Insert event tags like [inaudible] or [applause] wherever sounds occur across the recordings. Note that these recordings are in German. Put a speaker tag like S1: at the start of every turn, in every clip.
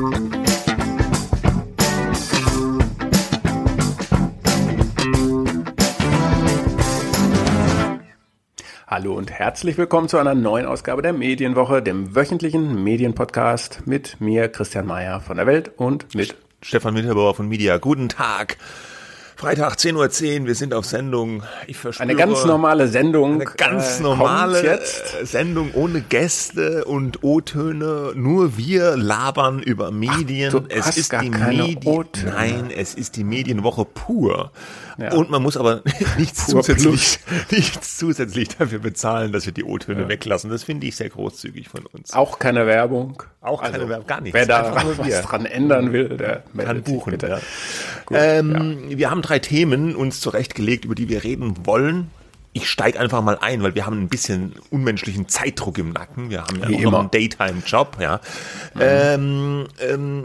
S1: Hallo und herzlich willkommen zu einer neuen Ausgabe der Medienwoche, dem wöchentlichen Medienpodcast mit mir, Christian Mayer von der Welt und mit
S2: Stefan Winterbauer von Media. Guten Tag. Freitag 10.10 Uhr, wir sind auf Sendung.
S1: Ich verspüre eine ganz normale Sendung.
S2: Eine ganz äh, normale. Sendung ohne Gäste und O-Töne. Nur wir labern über Medien.
S1: Ach, es ist die Medien.
S2: Nein, es ist die Medienwoche pur. Ja. Und man muss aber [laughs] nichts zusätzlich, [laughs] nichts zusätzlich dafür bezahlen, dass wir die O-Töne ja. weglassen. Das finde ich sehr großzügig von uns.
S1: Auch keine Werbung.
S2: Auch keine also, Werbung, gar nichts.
S1: Wer da was dran ändern will, der
S2: kann buchen. Bitte. Ja. Gut, ähm, Wir haben drei Themen uns zurechtgelegt, über die wir reden wollen ich steige einfach mal ein, weil wir haben ein bisschen unmenschlichen Zeitdruck im Nacken. Wir haben ja Wie auch noch einen Daytime-Job. Ja. Mhm. Ähm, ähm,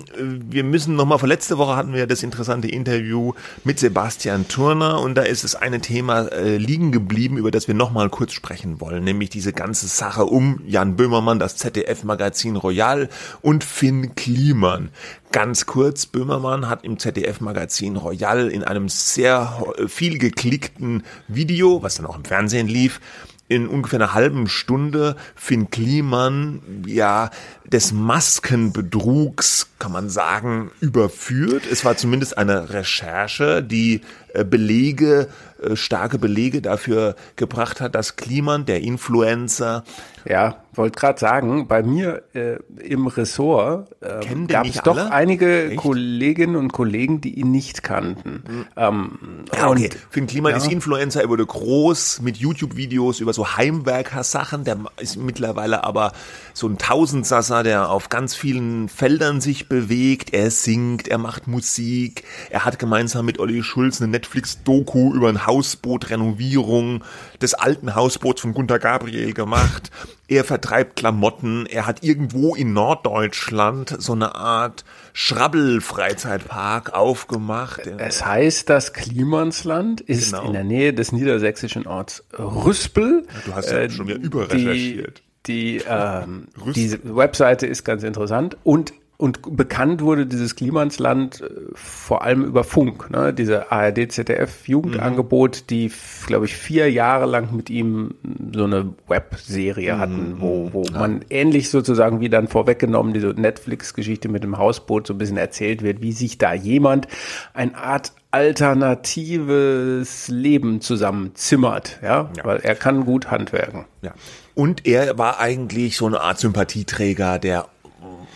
S2: wir müssen nochmal, vor letzte Woche hatten wir das interessante Interview mit Sebastian Turner und da ist es eine Thema äh, liegen geblieben, über das wir nochmal kurz sprechen wollen, nämlich diese ganze Sache um Jan Böhmermann, das ZDF-Magazin Royal und Finn Kliman. Ganz kurz, Böhmermann hat im ZDF-Magazin Royal in einem sehr viel geklickten Video, was dann auch im Fernsehen lief, in ungefähr einer halben Stunde Finn Kliman ja des Maskenbetrugs, kann man sagen, überführt. Es war zumindest eine Recherche, die äh, Belege, äh, starke Belege dafür gebracht hat, dass Kliman, der Influencer,
S1: ja, wollte gerade sagen, bei mir äh, im Ressort äh, gab es doch einige Echt? Kolleginnen und Kollegen, die ihn nicht kannten.
S2: Mhm. Ähm, ja, okay. Finn Kliman ja. ist Influencer, er wurde groß mit YouTube-Videos über so Heimwerker-Sachen. Der ist mittlerweile aber so ein Tausendsasser, der auf ganz vielen Feldern sich bewegt. Er singt, er macht Musik. Er hat gemeinsam mit Olli Schulz eine Netflix-Doku über ein Hausboot-Renovierung des alten Hausboots von Gunter Gabriel gemacht. Er vertreibt Klamotten. Er hat irgendwo in Norddeutschland so eine Art Schrabbel-Freizeitpark aufgemacht.
S1: Es heißt, das Klimansland ist genau. in der Nähe des niedersächsischen Orts Rüspel.
S2: Du hast ja äh, schon wieder überrecherchiert.
S1: Die, die, ähm, diese Webseite ist ganz interessant und und bekannt wurde dieses Klimansland äh, vor allem über Funk, ne? diese ARD-ZDF-Jugendangebot, mhm. die, glaube ich, vier Jahre lang mit ihm so eine Webserie mhm. hatten, wo, wo ja. man ähnlich sozusagen wie dann vorweggenommen diese Netflix-Geschichte mit dem Hausboot so ein bisschen erzählt wird, wie sich da jemand eine Art alternatives Leben zusammenzimmert, ja? ja, weil er kann gut handwerken.
S2: Ja. Und er war eigentlich so eine Art Sympathieträger der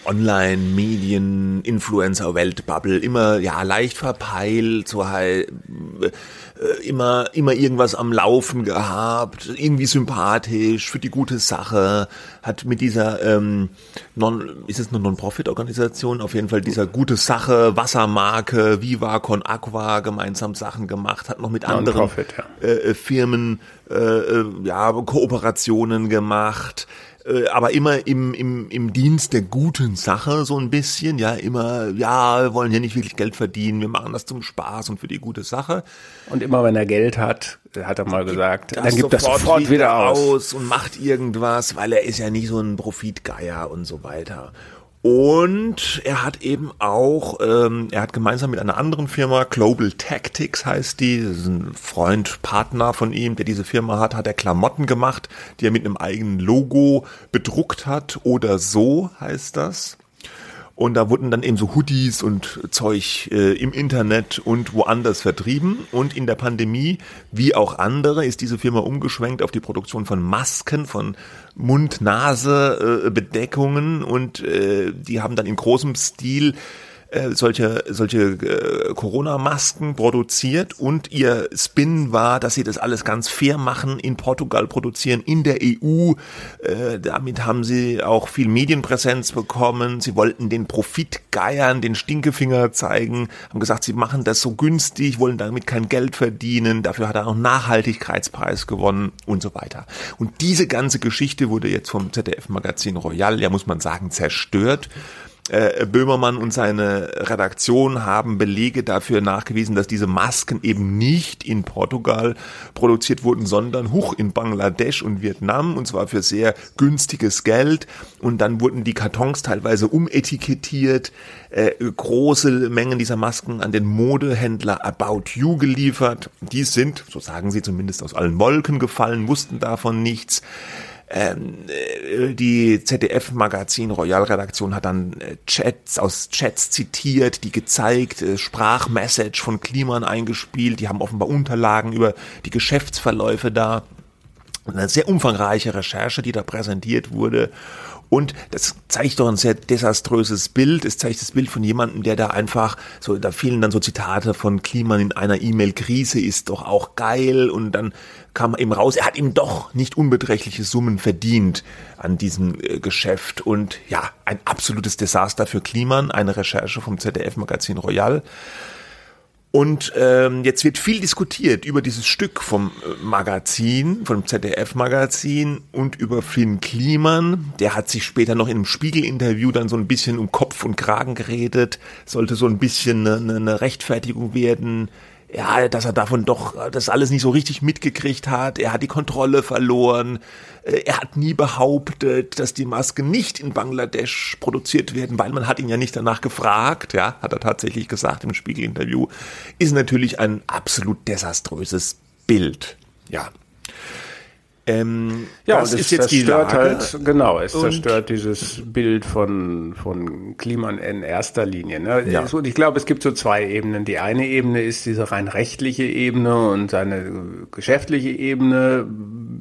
S2: Online-Medien, Influencer, Weltbubble, immer ja leicht verpeilt, so halt äh, immer immer irgendwas am Laufen gehabt, irgendwie sympathisch für die gute Sache, hat mit dieser ähm, non ist es eine Non-Profit-Organisation auf jeden Fall dieser gute Sache Wassermarke Viva Con Aqua gemeinsam Sachen gemacht, hat noch mit anderen ja. äh, Firmen äh, äh ja Kooperationen gemacht äh, aber immer im, im, im Dienst der guten Sache so ein bisschen, ja, immer, ja, wir wollen ja nicht wirklich Geld verdienen, wir machen das zum Spaß und für die gute Sache.
S1: Und immer wenn er Geld hat, hat er mal gesagt, dann gibt er sofort wieder, wieder aus. aus
S2: und macht irgendwas, weil er ist ja nicht so ein Profitgeier und so weiter. Und er hat eben auch, ähm, er hat gemeinsam mit einer anderen Firma, Global Tactics heißt die, das ist ein Freund, Partner von ihm, der diese Firma hat, hat er Klamotten gemacht, die er mit einem eigenen Logo bedruckt hat oder so heißt das. Und da wurden dann eben so Hoodies und Zeug äh, im Internet und woanders vertrieben. Und in der Pandemie, wie auch andere, ist diese Firma umgeschwenkt auf die Produktion von Masken, von Mund-Nase-Bedeckungen. und äh, die haben dann in großem Stil äh, solche, solche äh, Corona-Masken produziert und ihr Spin war, dass sie das alles ganz fair machen, in Portugal produzieren, in der EU. Äh, damit haben sie auch viel Medienpräsenz bekommen. Sie wollten den Profit geiern, den Stinkefinger zeigen, haben gesagt, sie machen das so günstig, wollen damit kein Geld verdienen. Dafür hat er auch Nachhaltigkeitspreis gewonnen und so weiter. Und diese ganze Geschichte wurde jetzt vom ZDF-Magazin Royal, ja muss man sagen, zerstört äh, Böhmermann und seine Redaktion haben Belege dafür nachgewiesen, dass diese Masken eben nicht in Portugal produziert wurden, sondern hoch in Bangladesch und Vietnam und zwar für sehr günstiges Geld. Und dann wurden die Kartons teilweise umetikettiert, äh, große Mengen dieser Masken an den Modehändler About You geliefert. Die sind, so sagen sie zumindest, aus allen Wolken gefallen, wussten davon nichts. Ähm, äh, die ZDF-Magazin Royal-Redaktion hat dann äh, Chats aus Chats zitiert, die gezeigt, äh, Sprachmessage von Kliman eingespielt, die haben offenbar Unterlagen über die Geschäftsverläufe da. Eine sehr umfangreiche Recherche, die da präsentiert wurde. Und das zeigt doch ein sehr desaströses Bild. Es zeigt das Bild von jemandem, der da einfach, so, da fehlen dann so Zitate von Kliman in einer E-Mail, Krise ist doch auch geil. Und dann kam eben raus, er hat ihm doch nicht unbeträchtliche Summen verdient an diesem äh, Geschäft. Und ja, ein absolutes Desaster für Kliman. Eine Recherche vom ZDF-Magazin Royal. Und ähm, jetzt wird viel diskutiert über dieses Stück vom äh, Magazin, vom ZDF-Magazin und über Finn Kliman. Der hat sich später noch in einem Spiegel-Interview dann so ein bisschen um Kopf und Kragen geredet, sollte so ein bisschen eine, eine Rechtfertigung werden ja, dass er davon doch das alles nicht so richtig mitgekriegt hat. Er hat die Kontrolle verloren. Äh, er hat nie behauptet, dass die Masken nicht in Bangladesch produziert werden, weil man hat ihn ja nicht danach gefragt. Ja, hat er tatsächlich gesagt im Spiegel-Interview. Ist natürlich ein absolut desaströses Bild. Ja.
S1: Ähm, ja, das ist jetzt zerstört halt, genau, es zerstört dieses Bild von, von Kliman in erster Linie. Ne? Ja. Und ich glaube, es gibt so zwei Ebenen. Die eine Ebene ist diese rein rechtliche Ebene und seine geschäftliche Ebene.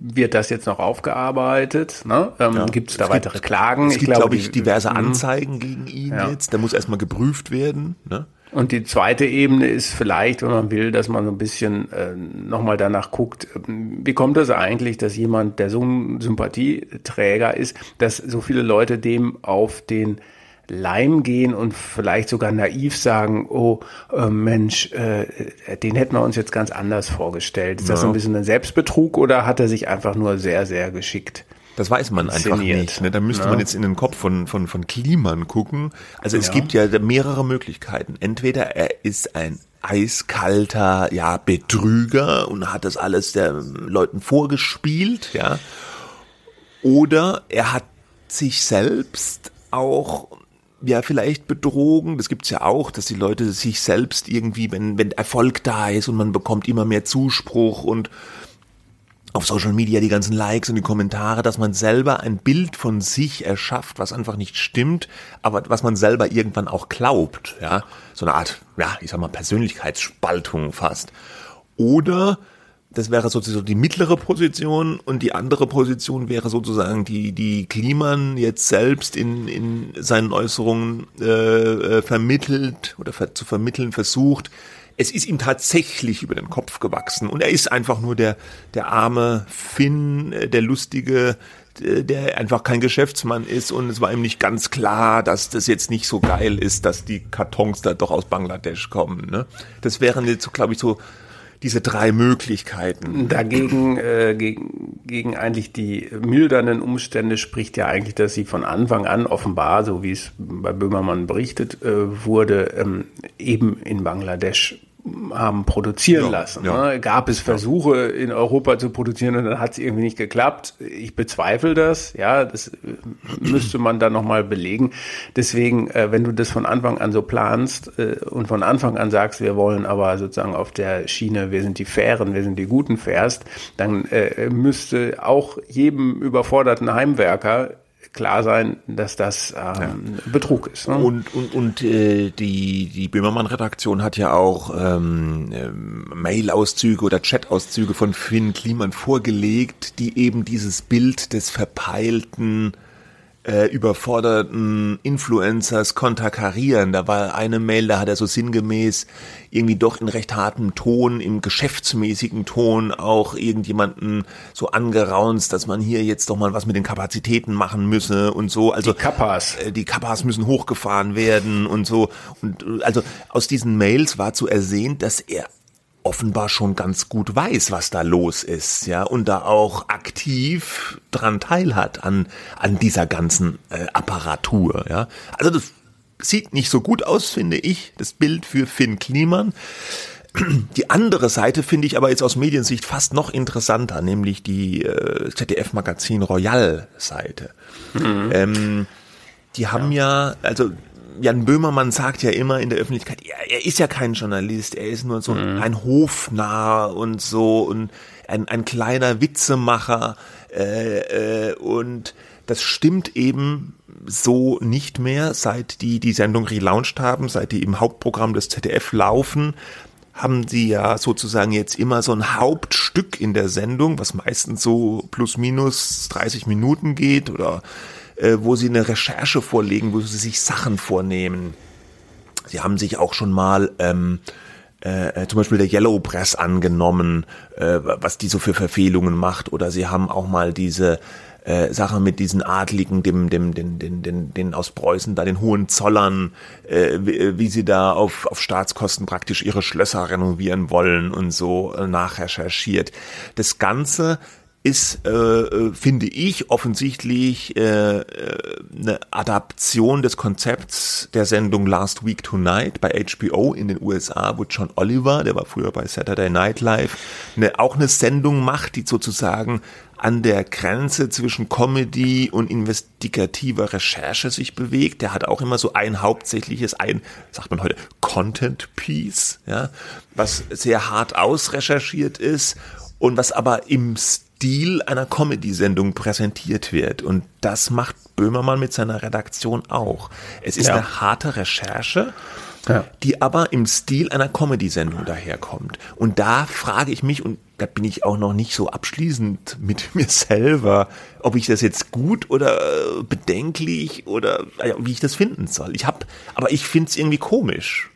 S1: Wird das jetzt noch aufgearbeitet? Ne? Ähm, ja. Gibt es da weitere gibt, Klagen?
S2: Es gibt, glaube ich, diverse mhm. Anzeigen gegen ihn ja. jetzt. Da muss erstmal geprüft werden. Ne?
S1: Und die zweite Ebene ist vielleicht, wenn man will, dass man so ein bisschen äh, nochmal danach guckt, ähm, wie kommt es das eigentlich, dass jemand, der so ein Sympathieträger ist, dass so viele Leute dem auf den Leim gehen und vielleicht sogar naiv sagen, oh äh, Mensch, äh, den hätten wir uns jetzt ganz anders vorgestellt. Ist ja. das so ein bisschen ein Selbstbetrug oder hat er sich einfach nur sehr, sehr geschickt
S2: das weiß man einfach nicht. Ne? Da müsste ja. man jetzt in den Kopf von, von, von Kliman gucken. Also es ja. gibt ja mehrere Möglichkeiten. Entweder er ist ein eiskalter, ja, Betrüger und hat das alles den Leuten vorgespielt, ja. Oder er hat sich selbst auch ja vielleicht betrogen. Das gibt's ja auch, dass die Leute sich selbst irgendwie, wenn, wenn Erfolg da ist und man bekommt immer mehr Zuspruch und auf Social Media die ganzen Likes und die Kommentare, dass man selber ein Bild von sich erschafft, was einfach nicht stimmt, aber was man selber irgendwann auch glaubt, ja, so eine Art, ja, ich sag mal Persönlichkeitsspaltung fast. Oder das wäre sozusagen die mittlere Position und die andere Position wäre sozusagen die, die Kliman jetzt selbst in, in seinen Äußerungen äh, äh vermittelt oder ver zu vermitteln versucht, es ist ihm tatsächlich über den Kopf gewachsen und er ist einfach nur der, der arme Finn, äh, der lustige, der einfach kein Geschäftsmann ist und es war ihm nicht ganz klar, dass das jetzt nicht so geil ist, dass die Kartons da doch aus Bangladesch kommen. Ne? Das wären jetzt, glaube ich, so diese drei Möglichkeiten.
S1: Dagegen, äh, gegen, gegen eigentlich die mildernden Umstände spricht ja eigentlich, dass sie von Anfang an offenbar, so wie es bei Böhmermann berichtet äh, wurde, ähm, eben in Bangladesch haben produzieren ja, lassen. Ja. Ne? Gab es Versuche in Europa zu produzieren und dann hat es irgendwie nicht geklappt. Ich bezweifle das. Ja, das äh, müsste man dann nochmal belegen. Deswegen, äh, wenn du das von Anfang an so planst äh, und von Anfang an sagst, wir wollen aber sozusagen auf der Schiene, wir sind die Fairen, wir sind die Guten fährst, dann äh, müsste auch jedem überforderten Heimwerker klar sein, dass das ähm, ja. Betrug ist.
S2: Ne? Und, und, und äh, die, die Böhmermann-Redaktion hat ja auch ähm, äh, Mail-Auszüge oder Chat-Auszüge von Finn Kliman vorgelegt, die eben dieses Bild des verpeilten äh, überforderten Influencers konterkarieren. Da war eine Mail, da hat er so sinngemäß irgendwie doch in recht hartem Ton, im geschäftsmäßigen Ton auch irgendjemanden so angeraunzt, dass man hier jetzt doch mal was mit den Kapazitäten machen müsse und so. Also
S1: die Kappas.
S2: Äh, die Kappas müssen hochgefahren werden und so. Und also aus diesen Mails war zu ersehen, dass er offenbar schon ganz gut weiß, was da los ist, ja, und da auch aktiv dran teilhat an, an dieser ganzen äh, Apparatur, ja. Also das sieht nicht so gut aus, finde ich, das Bild für Finn Kliman. [clears throat] Die andere Seite finde ich aber jetzt aus Mediensicht fast noch interessanter, nämlich die äh, ZDF-Magazin Royal-Seite. Mhm. Ähm, die haben ja. ja, also Jan Böhmermann sagt ja immer in der Öffentlichkeit, er, er ist ja kein Journalist, er ist nur so mhm. ein Hofnarr und so und ein, ein kleiner Witzemacher äh, äh, und das stimmt eben so nicht mehr, seit die die Sendung relaunched haben, seit die im Hauptprogramm des ZDF laufen, haben sie ja sozusagen jetzt immer so ein Hauptstück in der Sendung, was meistens so plus minus 30 Minuten geht oder äh, wo sie eine Recherche vorlegen, wo sie sich Sachen vornehmen. Sie haben sich auch schon mal ähm, äh, zum Beispiel der Yellow Press angenommen, äh, was die so für Verfehlungen macht, oder sie haben auch mal diese äh, Sache mit diesen Adligen, dem, dem, den, den, den, den aus Preußen, da den Hohenzollern, äh, wie, wie sie da auf, auf Staatskosten praktisch ihre Schlösser renovieren wollen und so äh, nachrecherchiert. Das Ganze ist, äh, äh finde ich, offensichtlich äh, äh, eine Adaption des Konzepts der Sendung Last Week Tonight bei HBO in den USA, wo John Oliver, der war früher bei Saturday Night Live, eine, auch eine Sendung macht, die sozusagen an der Grenze zwischen Comedy und investigativer Recherche sich bewegt. Der hat auch immer so ein hauptsächliches, ein, sagt man heute, Content Piece, ja, was sehr hart ausrecherchiert ist und was aber im Stil einer Comedy-Sendung präsentiert wird. Und das macht Böhmermann mit seiner Redaktion auch. Es ist ja. eine harte Recherche ja. die aber im Stil einer Comedy-Sendung daherkommt. Und da frage ich mich, und da bin ich auch noch nicht so abschließend mit [laughs] mir selber, ob ich das jetzt gut oder äh, bedenklich oder wie ich das finden soll. Ich habe, aber ich finde es irgendwie komisch.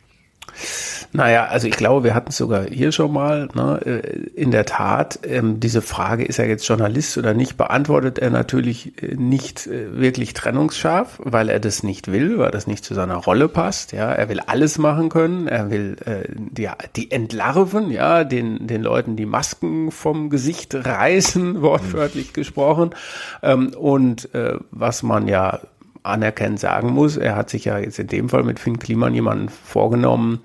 S1: Naja, also ich glaube, wir hatten es sogar hier schon mal. Ne? Äh, in der Tat, ähm, diese Frage, ist er jetzt Journalist oder nicht, beantwortet er natürlich äh, nicht äh, wirklich trennungsscharf, weil er das nicht will, weil das nicht zu seiner Rolle passt. Ja, er will alles machen können. Er will äh, die, die entlarven, ja, den den Leuten die Masken vom Gesicht reißen, [laughs] wortwörtlich gesprochen. Ähm, und äh, was man ja anerkennend sagen muss, er hat sich ja jetzt in dem Fall mit Finn Kliman jemanden vorgenommen,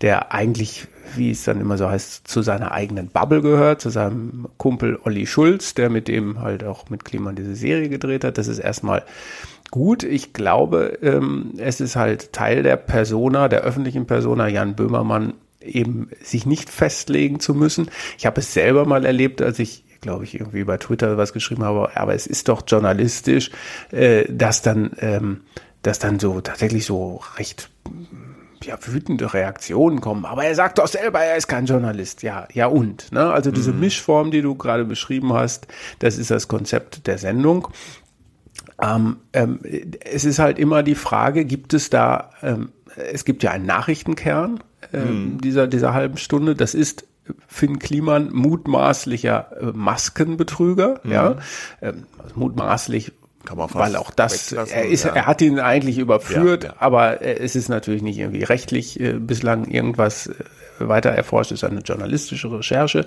S1: der eigentlich, wie es dann immer so heißt, zu seiner eigenen Bubble gehört, zu seinem Kumpel Olli Schulz, der mit dem halt auch mit Kliman diese Serie gedreht hat. Das ist erstmal gut. Ich glaube, ähm, es ist halt Teil der Persona, der öffentlichen Persona Jan Böhmermann, eben sich nicht festlegen zu müssen. Ich habe es selber mal erlebt, als ich glaube ich, irgendwie bei Twitter was geschrieben habe, aber es ist doch journalistisch, äh, dass dann, ähm, dass dann so tatsächlich so recht ja, wütende Reaktionen kommen. Aber er sagt doch selber, er ist kein Journalist. Ja, ja und. Ne? Also diese mhm. Mischform, die du gerade beschrieben hast, das ist das Konzept der Sendung. Ähm, ähm, es ist halt immer die Frage, gibt es da, ähm, es gibt ja einen Nachrichtenkern ähm, mhm. dieser, dieser halben Stunde, das ist Finn Kliman mutmaßlicher äh, Maskenbetrüger, mhm. ja, ähm, also mutmaßlich kann man fast Weil auch das, er ist, ja. er hat ihn eigentlich überführt, ja, ja. aber es ist natürlich nicht irgendwie rechtlich äh, bislang irgendwas äh, weiter erforscht, es ist eine journalistische Recherche.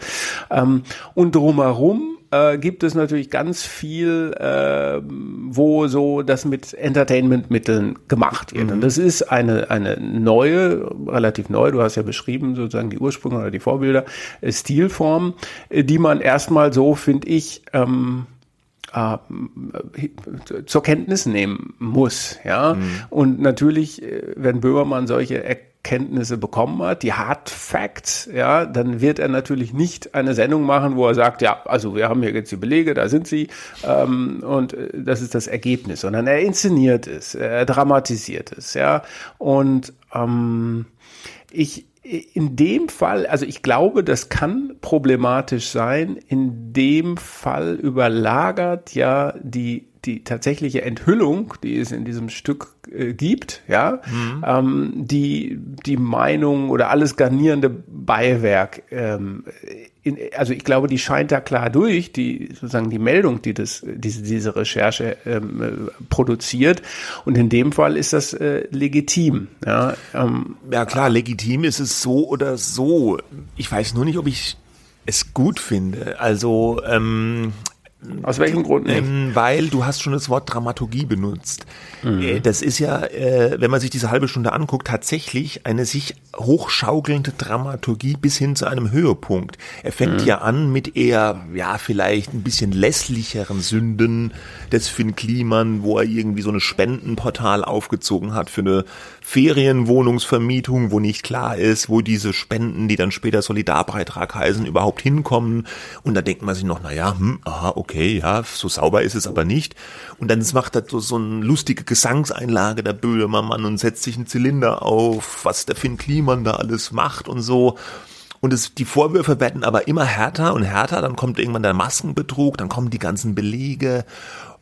S1: Ähm, und drumherum äh, gibt es natürlich ganz viel, äh, wo so das mit Entertainment-Mitteln gemacht wird. Mhm. Und das ist eine, eine neue, relativ neu, du hast ja beschrieben, sozusagen die Ursprünge oder die Vorbilder, äh, Stilform, äh, die man erstmal so, finde ich, ähm, äh, zur Kenntnis nehmen muss, ja. Mhm. Und natürlich, äh, wenn Böhmermann solche Erkenntnisse bekommen hat, die Hard Facts, ja, dann wird er natürlich nicht eine Sendung machen, wo er sagt, ja, also wir haben hier jetzt die Belege, da sind sie, ähm, und äh, das ist das Ergebnis, sondern er inszeniert es, er dramatisiert es, ja. Und ähm, ich, in dem Fall, also ich glaube, das kann problematisch sein. In dem Fall überlagert ja die die tatsächliche Enthüllung, die es in diesem Stück äh, gibt, ja, mhm. ähm, die die Meinung oder alles garnierende Beiwerk, ähm, in, also ich glaube, die scheint da klar durch, die sozusagen die Meldung, die das diese diese Recherche ähm, äh, produziert und in dem Fall ist das äh, legitim, ja.
S2: Ähm, ja klar, legitim ist es so oder so. Ich weiß nur nicht, ob ich es gut finde. Also ähm,
S1: Aus welchem Grund nicht?
S2: Ähm, weil du hast schon das Wort Dramaturgie benutzt. Mhm. Äh, das ist ja, äh, wenn man sich diese halbe Stunde anguckt, tatsächlich eine sich hochschaukelnde Dramaturgie bis hin zu einem Höhepunkt. Er fängt mhm. ja an mit eher, ja, vielleicht ein bisschen lässlicheren Sünden des Finn Kliman, wo er irgendwie so eine Spendenportal aufgezogen hat für eine Ferienwohnungsvermietung, wo nicht klar ist, wo diese Spenden, die dann später Solidarbeitrag heißen, überhaupt hinkommen. Und da denkt man sich noch, na ja, hm, aha, okay, ja, so sauber ist es aber nicht. Und dann macht er so, so eine lustige Gesangseinlage der Böhmermann und setzt sich einen Zylinder auf, was der Finn Kliman da alles macht und so. Und es, die Vorwürfe werden aber immer härter und härter. Dann kommt irgendwann der Maskenbetrug, dann kommen die ganzen Belege.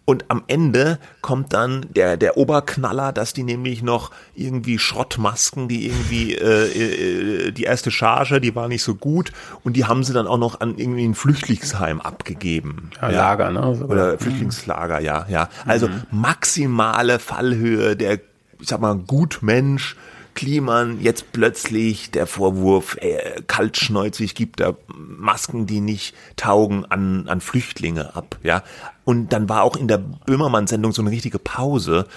S2: Und am Ende kommt dann der, der Oberknaller, dass die nämlich noch irgendwie Schrottmasken, die irgendwie äh, äh, die erste Charge, die war nicht so gut und die haben sie dann auch noch an irgendwie ein Flüchtlingsheim abgegeben.
S1: Ja, ja. Lager, ne?
S2: Oder mhm. Flüchtlingslager, ja, ja. Also mhm. maximale Fallhöhe der, ich sag mal, Gutmensch Kliman jetzt plötzlich der Vorwurf, äh, kaltschnäuzig gibt da Masken, die nicht taugen, an, an Flüchtlinge ab, ja. Und dann war auch in der Böhmermann-Sendung so eine richtige Pause.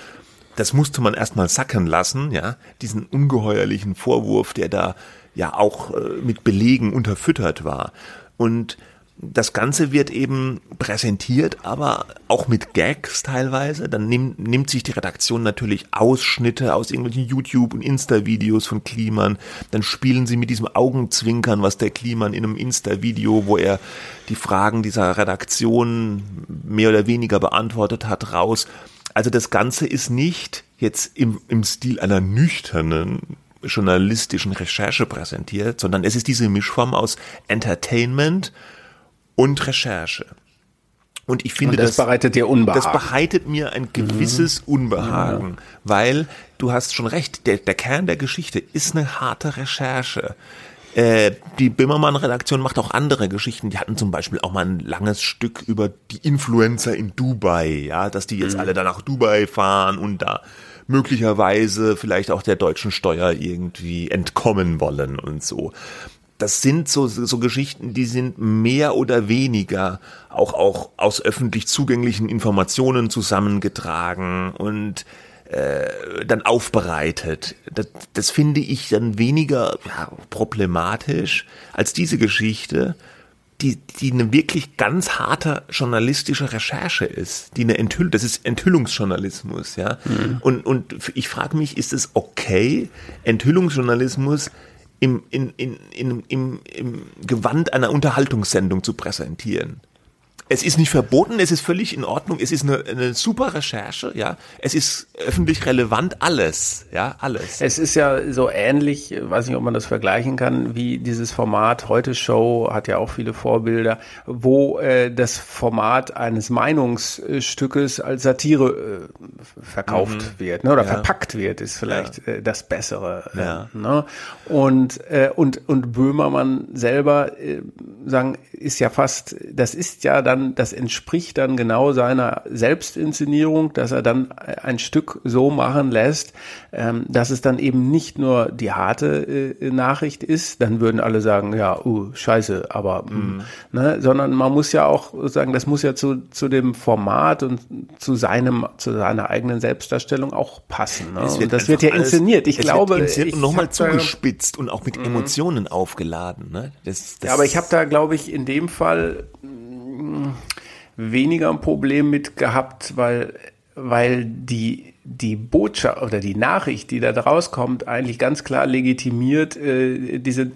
S2: Das musste man erstmal sacken lassen, ja. Diesen ungeheuerlichen Vorwurf, der da ja auch äh, mit Belegen unterfüttert war. Und das Ganze wird eben präsentiert, aber auch mit Gags teilweise. Dann nimmt, nimmt sich die Redaktion natürlich Ausschnitte aus irgendwelchen YouTube- und Insta-Videos von Kliman. Dann spielen sie mit diesem Augenzwinkern, was der Kliman in einem Insta-Video, wo er die Fragen dieser Redaktion mehr oder weniger beantwortet hat, raus. Also das Ganze ist nicht jetzt im, im Stil einer nüchternen journalistischen Recherche präsentiert, sondern es ist diese Mischform aus Entertainment, und Recherche. Und ich finde, und
S1: das, das, bereitet dir Unbehagen.
S2: Das bereitet mir ein gewisses mhm. Unbehagen, weil du hast schon recht, der, der Kern der Geschichte ist eine harte Recherche. Äh, die Bimmermann-Redaktion macht auch andere Geschichten. Die hatten zum Beispiel auch mal ein langes Stück über die Influencer in Dubai, ja, dass die jetzt mhm. alle da nach Dubai fahren und da möglicherweise vielleicht auch der deutschen Steuer irgendwie entkommen wollen und so das sind so, so Geschichten, die sind mehr oder weniger auch, auch aus öffentlich zugänglichen Informationen zusammengetragen und äh, dann aufbereitet. Das, das finde ich dann weniger ja, problematisch als diese Geschichte, die, die eine wirklich ganz harte journalistische Recherche ist, die eine Enthüllung, das ist Enthüllungsjournalismus, ja. Mhm. Und, und ich frage mich, ist es okay, Enthüllungsjournalismus im, in, in, in, im, im Gewand einer Unterhaltungssendung zu präsentieren es ist nicht verboten, es ist völlig in Ordnung, es ist eine, eine super Recherche, ja, es ist öffentlich relevant, alles, ja, alles.
S1: Es ist ja so ähnlich, weiß nicht, ob man das vergleichen kann, wie dieses Format Heute Show hat ja auch viele Vorbilder, wo äh, das Format eines Meinungsstückes als Satire äh, verkauft mhm. wird, ne, oder ja. verpackt wird, ist vielleicht ja. äh, das Bessere. Äh, ja. ne? Und äh, und und Böhmermann selber äh, sagen, ist ja fast, das ist ja dann das entspricht dann genau seiner Selbstinszenierung, dass er dann ein Stück so machen lässt, ähm, dass es dann eben nicht nur die harte äh, Nachricht ist, dann würden alle sagen, ja, uh, scheiße, aber, mm, mhm. ne, sondern man muss ja auch sagen, das muss ja zu, zu dem Format und zu seinem, zu seiner eigenen Selbstdarstellung auch passen. Ne?
S2: und das wird ja inszeniert. Ich glaube, inszeniert und nochmal zugespitzt und auch mit mhm. Emotionen aufgeladen. Ne?
S1: Das, das ja, aber ich habe da, glaube ich, in dem Fall weniger ein Problem mit gehabt, weil, weil die, die Botschaft oder die Nachricht, die da draus kommt, eigentlich ganz klar legitimiert äh, diese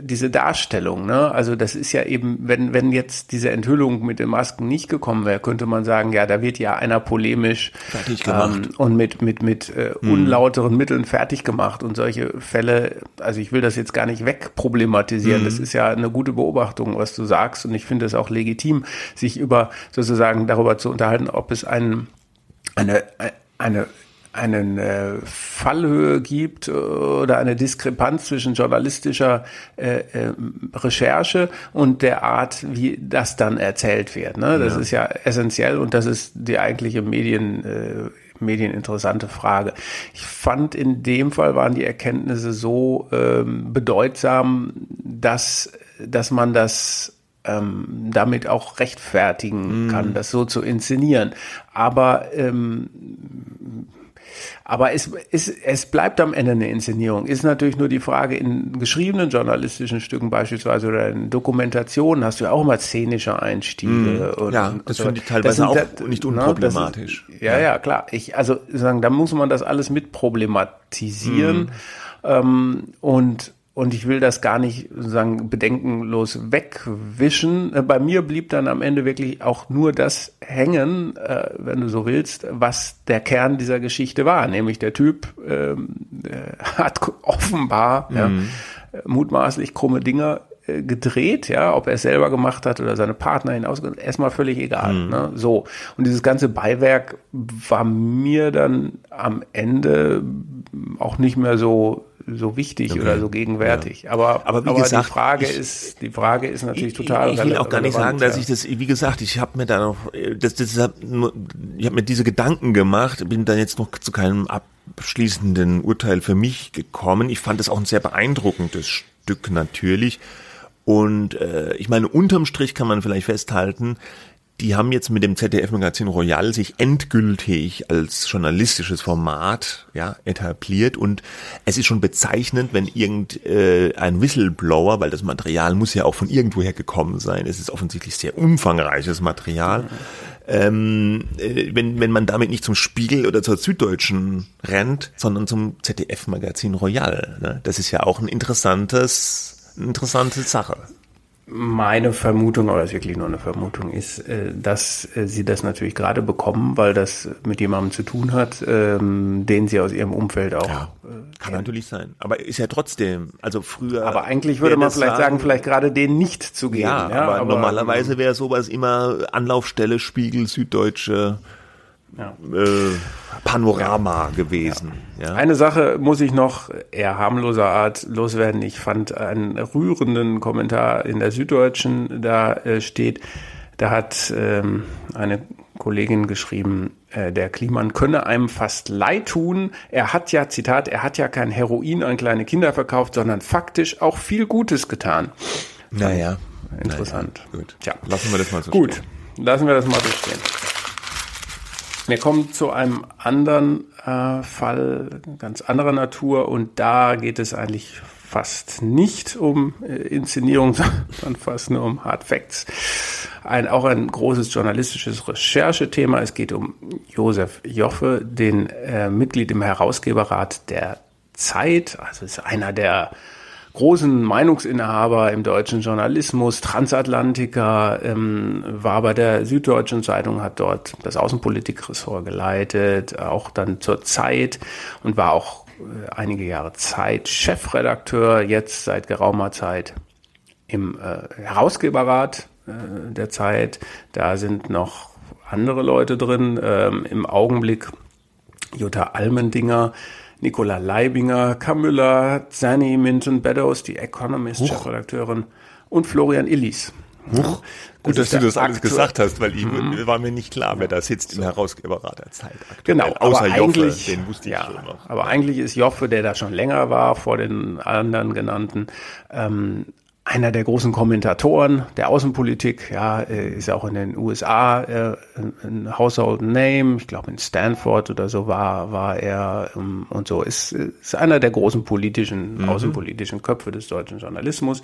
S1: diese Darstellung, ne? Also das ist ja eben, wenn, wenn jetzt diese Enthüllung mit den Masken nicht gekommen wäre, könnte man sagen, ja, da wird ja einer polemisch ähm, und mit, mit, mit äh, hm. unlauteren Mitteln fertig gemacht und solche Fälle, also ich will das jetzt gar nicht wegproblematisieren, hm. das ist ja eine gute Beobachtung, was du sagst und ich finde es auch legitim, sich über sozusagen darüber zu unterhalten, ob es einen, eine, eine einen äh, Fallhöhe gibt äh, oder eine Diskrepanz zwischen journalistischer äh, äh, Recherche und der Art, wie das dann erzählt wird. Ne? Das ja. ist ja essentiell und das ist die eigentliche Medien, äh, medieninteressante Frage. Ich fand in dem Fall waren die Erkenntnisse so ähm, bedeutsam, dass, dass man das ähm, damit auch rechtfertigen mm. kann, das so zu inszenieren. Aber ähm, aber es, es, es bleibt am Ende eine Inszenierung. Ist natürlich nur die Frage, in geschriebenen journalistischen Stücken beispielsweise oder in Dokumentationen hast du ja auch immer szenische Einstiege.
S2: Mm, und, ja, das finde ich teilweise sind, auch das, nicht unproblematisch.
S1: Ist, ja, ja, klar. Ich, also sagen, da muss man das alles mit problematisieren. Mm. Ähm, und und ich will das gar nicht sagen bedenkenlos wegwischen. Äh, bei mir blieb dann am Ende wirklich auch nur das hängen, äh, wenn du so willst, was der Kern dieser Geschichte war. Nämlich der Typ ähm, äh, [laughs] hat offenbar mhm. ja, mutmaßlich krumme Dinger äh, gedreht, ja, ob er es selber gemacht hat oder seine Partner hinaus, erstmal völlig egal. Mhm. Ne? So. Und dieses ganze Beiwerk war mir dann am Ende auch nicht mehr so so wichtig okay. oder so gegenwärtig. Ja. Aber,
S2: aber, wie aber gesagt,
S1: die Frage ich, ist, die Frage ist natürlich
S2: ich,
S1: total.
S2: Ich, ich will auch gar nicht sagen, dass ich das, wie gesagt, ich habe mir da noch, das, das, ich habe mir diese Gedanken gemacht, bin dann jetzt noch zu keinem abschließenden Urteil für mich gekommen. Ich fand es auch ein sehr beeindruckendes Stück natürlich. Und äh, ich meine, unterm Strich kann man vielleicht festhalten, die haben jetzt mit dem ZDF-Magazin Royal sich endgültig als journalistisches Format ja, etabliert und es ist schon bezeichnend, wenn irgendein äh, Whistleblower, weil das Material muss ja auch von irgendwoher gekommen sein, es ist offensichtlich sehr umfangreiches Material, ähm, äh, wenn, wenn man damit nicht zum Spiegel oder zur Süddeutschen rennt, sondern zum ZDF-Magazin Royal. Ne? Das ist ja auch ein interessantes, eine interessante Sache.
S1: Meine Vermutung, aber das ist wirklich nur eine Vermutung, ist, äh, dass äh, sie das natürlich gerade bekommen, weil das mit jemandem zu tun hat, ähm, den sie aus ihrem Umfeld auch. Ja,
S2: äh, kann natürlich sein. Aber ist ja trotzdem, also früher.
S1: Aber eigentlich würde man vielleicht sagen, sagen, vielleicht gerade den nicht zu geben. Ja,
S2: ja aber, aber, normalerweise wäre sowas immer Anlaufstelle, Spiegel, Süddeutsche ja. äh, Panorama ja. gewesen.
S1: Ja. Eine Sache muss ich noch eher harmloser Art loswerden. Ich fand einen rührenden Kommentar in der Süddeutschen, da äh, steht, da hat ähm, eine Kollegin geschrieben, äh, der Kliman könne einem fast leid tun. Er hat ja, Zitat, er hat ja kein Heroin an kleine Kinder verkauft, sondern faktisch auch viel Gutes getan.
S2: Naja.
S1: Interessant.
S2: Naja, gut. Tja. Lassen wir das mal so
S1: Gut. Stehen. Lassen wir das mal so stehen. Wir kommen zu einem anderen äh, Fall, ganz anderer Natur und da geht es eigentlich fast nicht um äh, Inszenierung, [laughs] sondern fast nur um Hard Facts. Ein, auch ein großes journalistisches Recherchethema. Es geht um Josef Joffe, den äh, Mitglied im Herausgeberrat der Zeit. Also ist einer der großen Meinungsinhaber im deutschen Journalismus, Transatlantiker, ähm, war bei der Süddeutschen Zeitung, hat dort das Außenpolitikressort geleitet, auch dann zur Zeit und war auch äh, einige Jahre Zeit Chefredakteur, jetzt seit geraumer Zeit im äh, Herausgeberrat äh, der Zeit. Da sind noch andere Leute drin, ähm, im Augenblick Jutta Almendinger, Nicola Leibinger, Camilla Zanny, Minton Beddoes, die Economist-Chefredakteurin und Florian Illis.
S2: Huch. Gut, dass du das alles gesagt hast, weil ich, mhm. war mir nicht klar, wer da sitzt im Herausgeberrat der Zeit.
S1: Aktuell. Genau, außer aber Joffe,
S2: den wusste ich ja, schon noch.
S1: Aber eigentlich ist Joffe, der da schon länger war, vor den anderen genannten, ähm, einer der großen Kommentatoren der Außenpolitik, ja, ist ja auch in den USA äh, ein Household Name, ich glaube in Stanford oder so war, war er ähm, und so, ist, ist einer der großen politischen, mhm. außenpolitischen Köpfe des deutschen Journalismus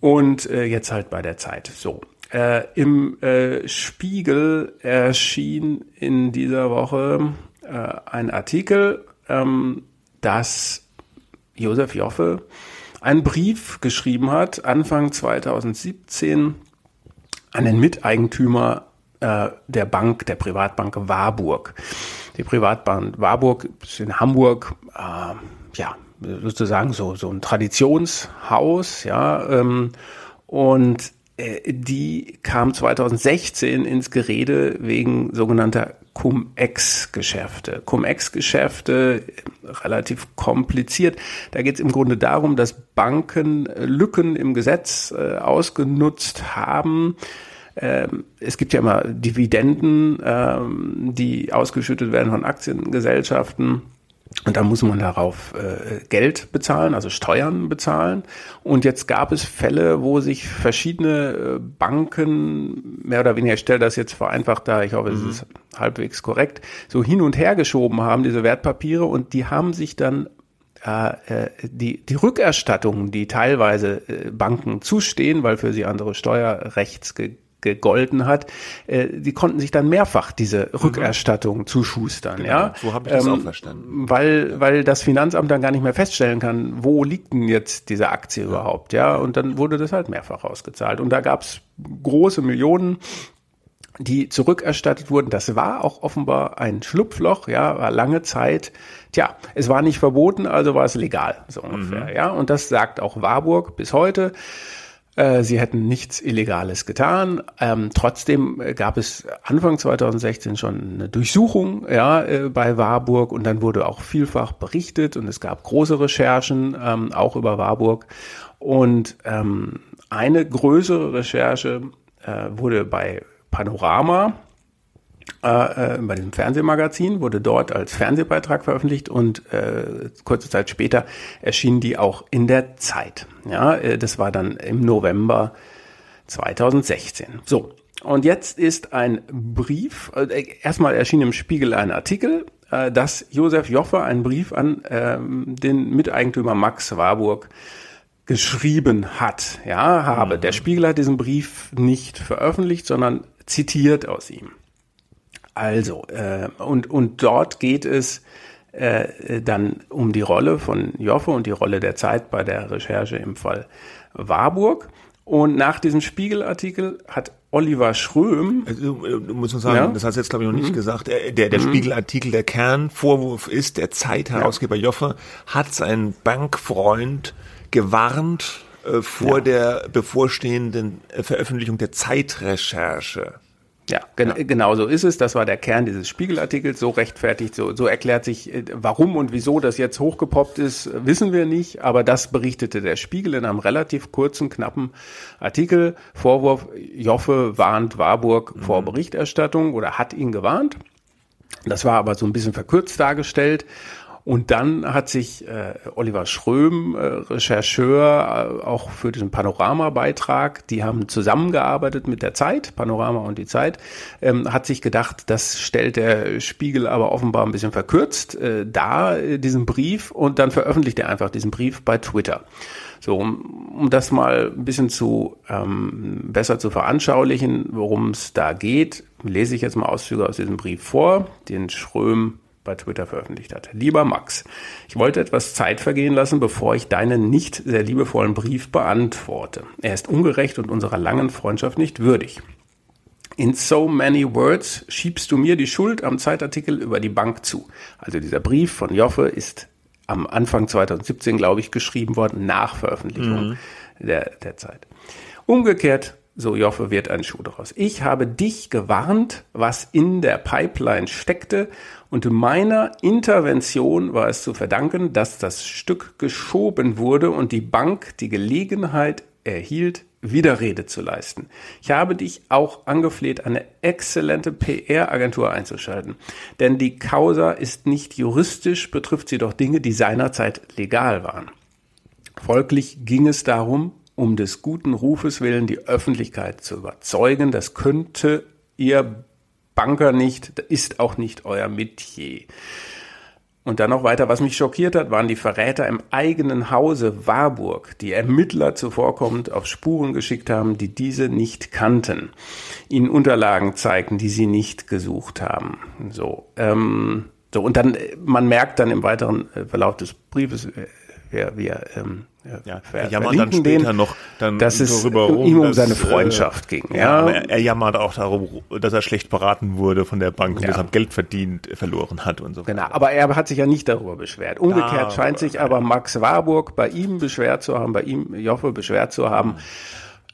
S1: und äh, jetzt halt bei der Zeit. So. Äh, Im äh, Spiegel erschien in dieser Woche äh, ein Artikel, ähm, dass Josef Joffe einen Brief geschrieben hat, Anfang 2017, an den Miteigentümer äh, der Bank, der Privatbank Warburg. Die Privatbank Warburg ist in Hamburg, äh, ja, sozusagen so, so ein Traditionshaus, ja, ähm, und die kam 2016 ins Gerede wegen sogenannter Cum-Ex-Geschäfte. Cum-Ex-Geschäfte, relativ kompliziert. Da geht es im Grunde darum, dass Banken Lücken im Gesetz äh, ausgenutzt haben. Ähm, es gibt ja immer Dividenden, ähm, die ausgeschüttet werden von Aktiengesellschaften Und da muss man darauf äh, Geld bezahlen, also Steuern bezahlen. Und jetzt gab es Fälle, wo sich verschiedene äh, Banken, mehr oder weniger, ich stelle das jetzt vereinfacht da, ich hoffe, mhm. es ist halbwegs korrekt, so hin und her geschoben haben, diese Wertpapiere. Und die haben sich dann äh, äh die, die Rückerstattungen, die teilweise äh, Banken zustehen, weil für sie andere Steuerrechts gegolten hat, äh, die konnten sich dann mehrfach diese mhm. Rückerstattung mhm. zuschustern. Genau, ja,
S2: so habe ich das ähm, auch verstanden.
S1: Weil, weil das Finanzamt dann gar nicht mehr feststellen kann, wo liegt denn jetzt diese Aktie ja. überhaupt, ja, und dann wurde das halt mehrfach ausgezahlt. Und da gab es große Millionen die zurückerstattet wurden. Das war auch offenbar ein Schlupfloch, ja, war lange Zeit. Tja, es war nicht verboten, also war es legal, so ungefähr, mhm. ja. Und das sagt auch Warburg bis heute. Äh, sie hätten nichts Illegales getan. Ähm, trotzdem gab es Anfang 2016 schon eine Durchsuchung ja, äh, bei Warburg und dann wurde auch vielfach berichtet und es gab große Recherchen ähm, auch über Warburg. Und ähm, eine größere Recherche äh, wurde bei Panorama äh, äh, bei dem Fernsehmagazin, wurde dort als Fernsehbeitrag veröffentlicht und äh, kurze Zeit später erschien die auch in der Zeit. Ja, äh, das war dann im November 2016. So. Und jetzt ist ein Brief, erstmal erschien im Spiegel ein Artikel, dass Josef Joffe einen Brief an äh, den Miteigentümer Max Warburg geschrieben hat, ja, habe. Mhm. Der Spiegel hat diesen Brief nicht veröffentlicht, sondern zitiert aus ihm. Also, äh, und, und dort geht es äh, dann um die Rolle von Joffe und die Rolle der Zeit bei der Recherche im Fall Warburg. Und nach diesem Spiegelartikel hat Oliver Schröm.
S2: Also, äh, muss man sagen, ja? das hast du jetzt glaube ich noch nicht mhm. gesagt. Der, der, der mhm. Spiegelartikel, der Kernvorwurf ist, der Zeitherausgeber ja. Joffe hat seinen Bankfreund gewarnt äh, vor ja. der bevorstehenden äh, Veröffentlichung der Zeitrecherche.
S1: Ja, gen ja, genau so ist es. Das war der Kern dieses Spiegelartikels. So rechtfertigt, so, so erklärt sich, äh, warum und wieso das jetzt hochgepoppt ist, wissen wir nicht. Aber das berichtete der Spiegel in einem relativ kurzen, knappen Artikel. Vorwurf, Joffe warnt Warburg mhm. vor Berichterstattung oder hat ihn gewarnt. Das war aber so ein bisschen verkürzt dargestellt. Und dann hat sich äh, Oliver Schröm, äh, Rechercheur, äh, auch für diesen Panorama-Beitrag, die haben zusammengearbeitet mit der Zeit, Panorama und die Zeit, ähm, hat sich gedacht, das stellt der Spiegel aber offenbar ein bisschen verkürzt äh, da, äh, diesen Brief, und dann veröffentlicht er einfach diesen Brief bei Twitter. So, um, um das mal ein bisschen zu ähm, besser zu veranschaulichen, worum es da geht, lese ich jetzt mal Auszüge aus diesem Brief vor, den Schröm bei Twitter veröffentlicht hat. Lieber Max, ich wollte etwas Zeit vergehen lassen, bevor ich deinen nicht sehr liebevollen Brief beantworte. Er ist ungerecht und unserer langen Freundschaft nicht würdig. In so many words schiebst du mir die Schuld am Zeitartikel über die Bank zu. Also dieser Brief von Joffe ist am Anfang 2017, glaube ich, geschrieben worden, nach Veröffentlichung mhm. der, der Zeit. Umgekehrt so Joffe wird ein Schuh daraus. Ich habe dich gewarnt, was in der Pipeline steckte und meiner Intervention war es zu verdanken, dass das Stück geschoben wurde und die Bank die Gelegenheit erhielt, Widerrede zu leisten. Ich habe dich auch angefleht, eine exzellente PR-Agentur einzuschalten. Denn die Causa ist nicht juristisch, betrifft sie doch Dinge, die seinerzeit legal waren. Folglich ging es darum, um des guten Rufes willen die Öffentlichkeit zu überzeugen, das könnte ihr Banker nicht, ist auch nicht euer Metier. Und dann noch weiter, was mich schockiert hat, waren die Verräter im eigenen Hause Warburg, die Ermittler zuvorkommend auf Spuren geschickt haben, die diese nicht kannten, ihnen Unterlagen zeigten, die sie nicht gesucht haben. So, ähm, so und dann, man merkt dann im weiteren äh, Verlauf des Briefes, äh, wir, wir ähm,
S2: ja, er jammert dann später den, noch dann
S1: dass es darüber rum, ihm um dass, seine Freundschaft äh, ging. Ja,
S2: ja. Er, er, jammert auch darum, dass er schlecht beraten wurde von der Bank und ja. deshalb Geld verdient verloren hat und so.
S1: Genau, aber er hat sich ja nicht darüber beschwert. Umgekehrt ah, scheint sich aber Max Warburg bei ihm beschwert zu haben, bei ihm Joffe beschwert zu haben.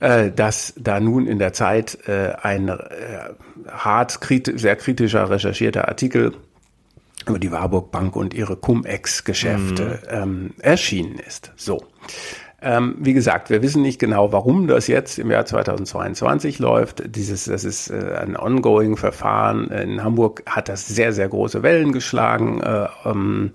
S1: Äh, dass da nun in der Zeit äh, ein äh, hart, kriti sehr kritischer recherchierter Artikel über die Warburg Bank und ihre Cum-Ex-Geschäfte mhm. ähm, erschienen ist. So. Ähm, wie gesagt, wir wissen nicht genau, warum das jetzt im Jahr 2022 läuft. Dieses, das ist äh, ein ongoing Verfahren. In Hamburg hat das sehr, sehr große Wellen geschlagen. Äh, ähm,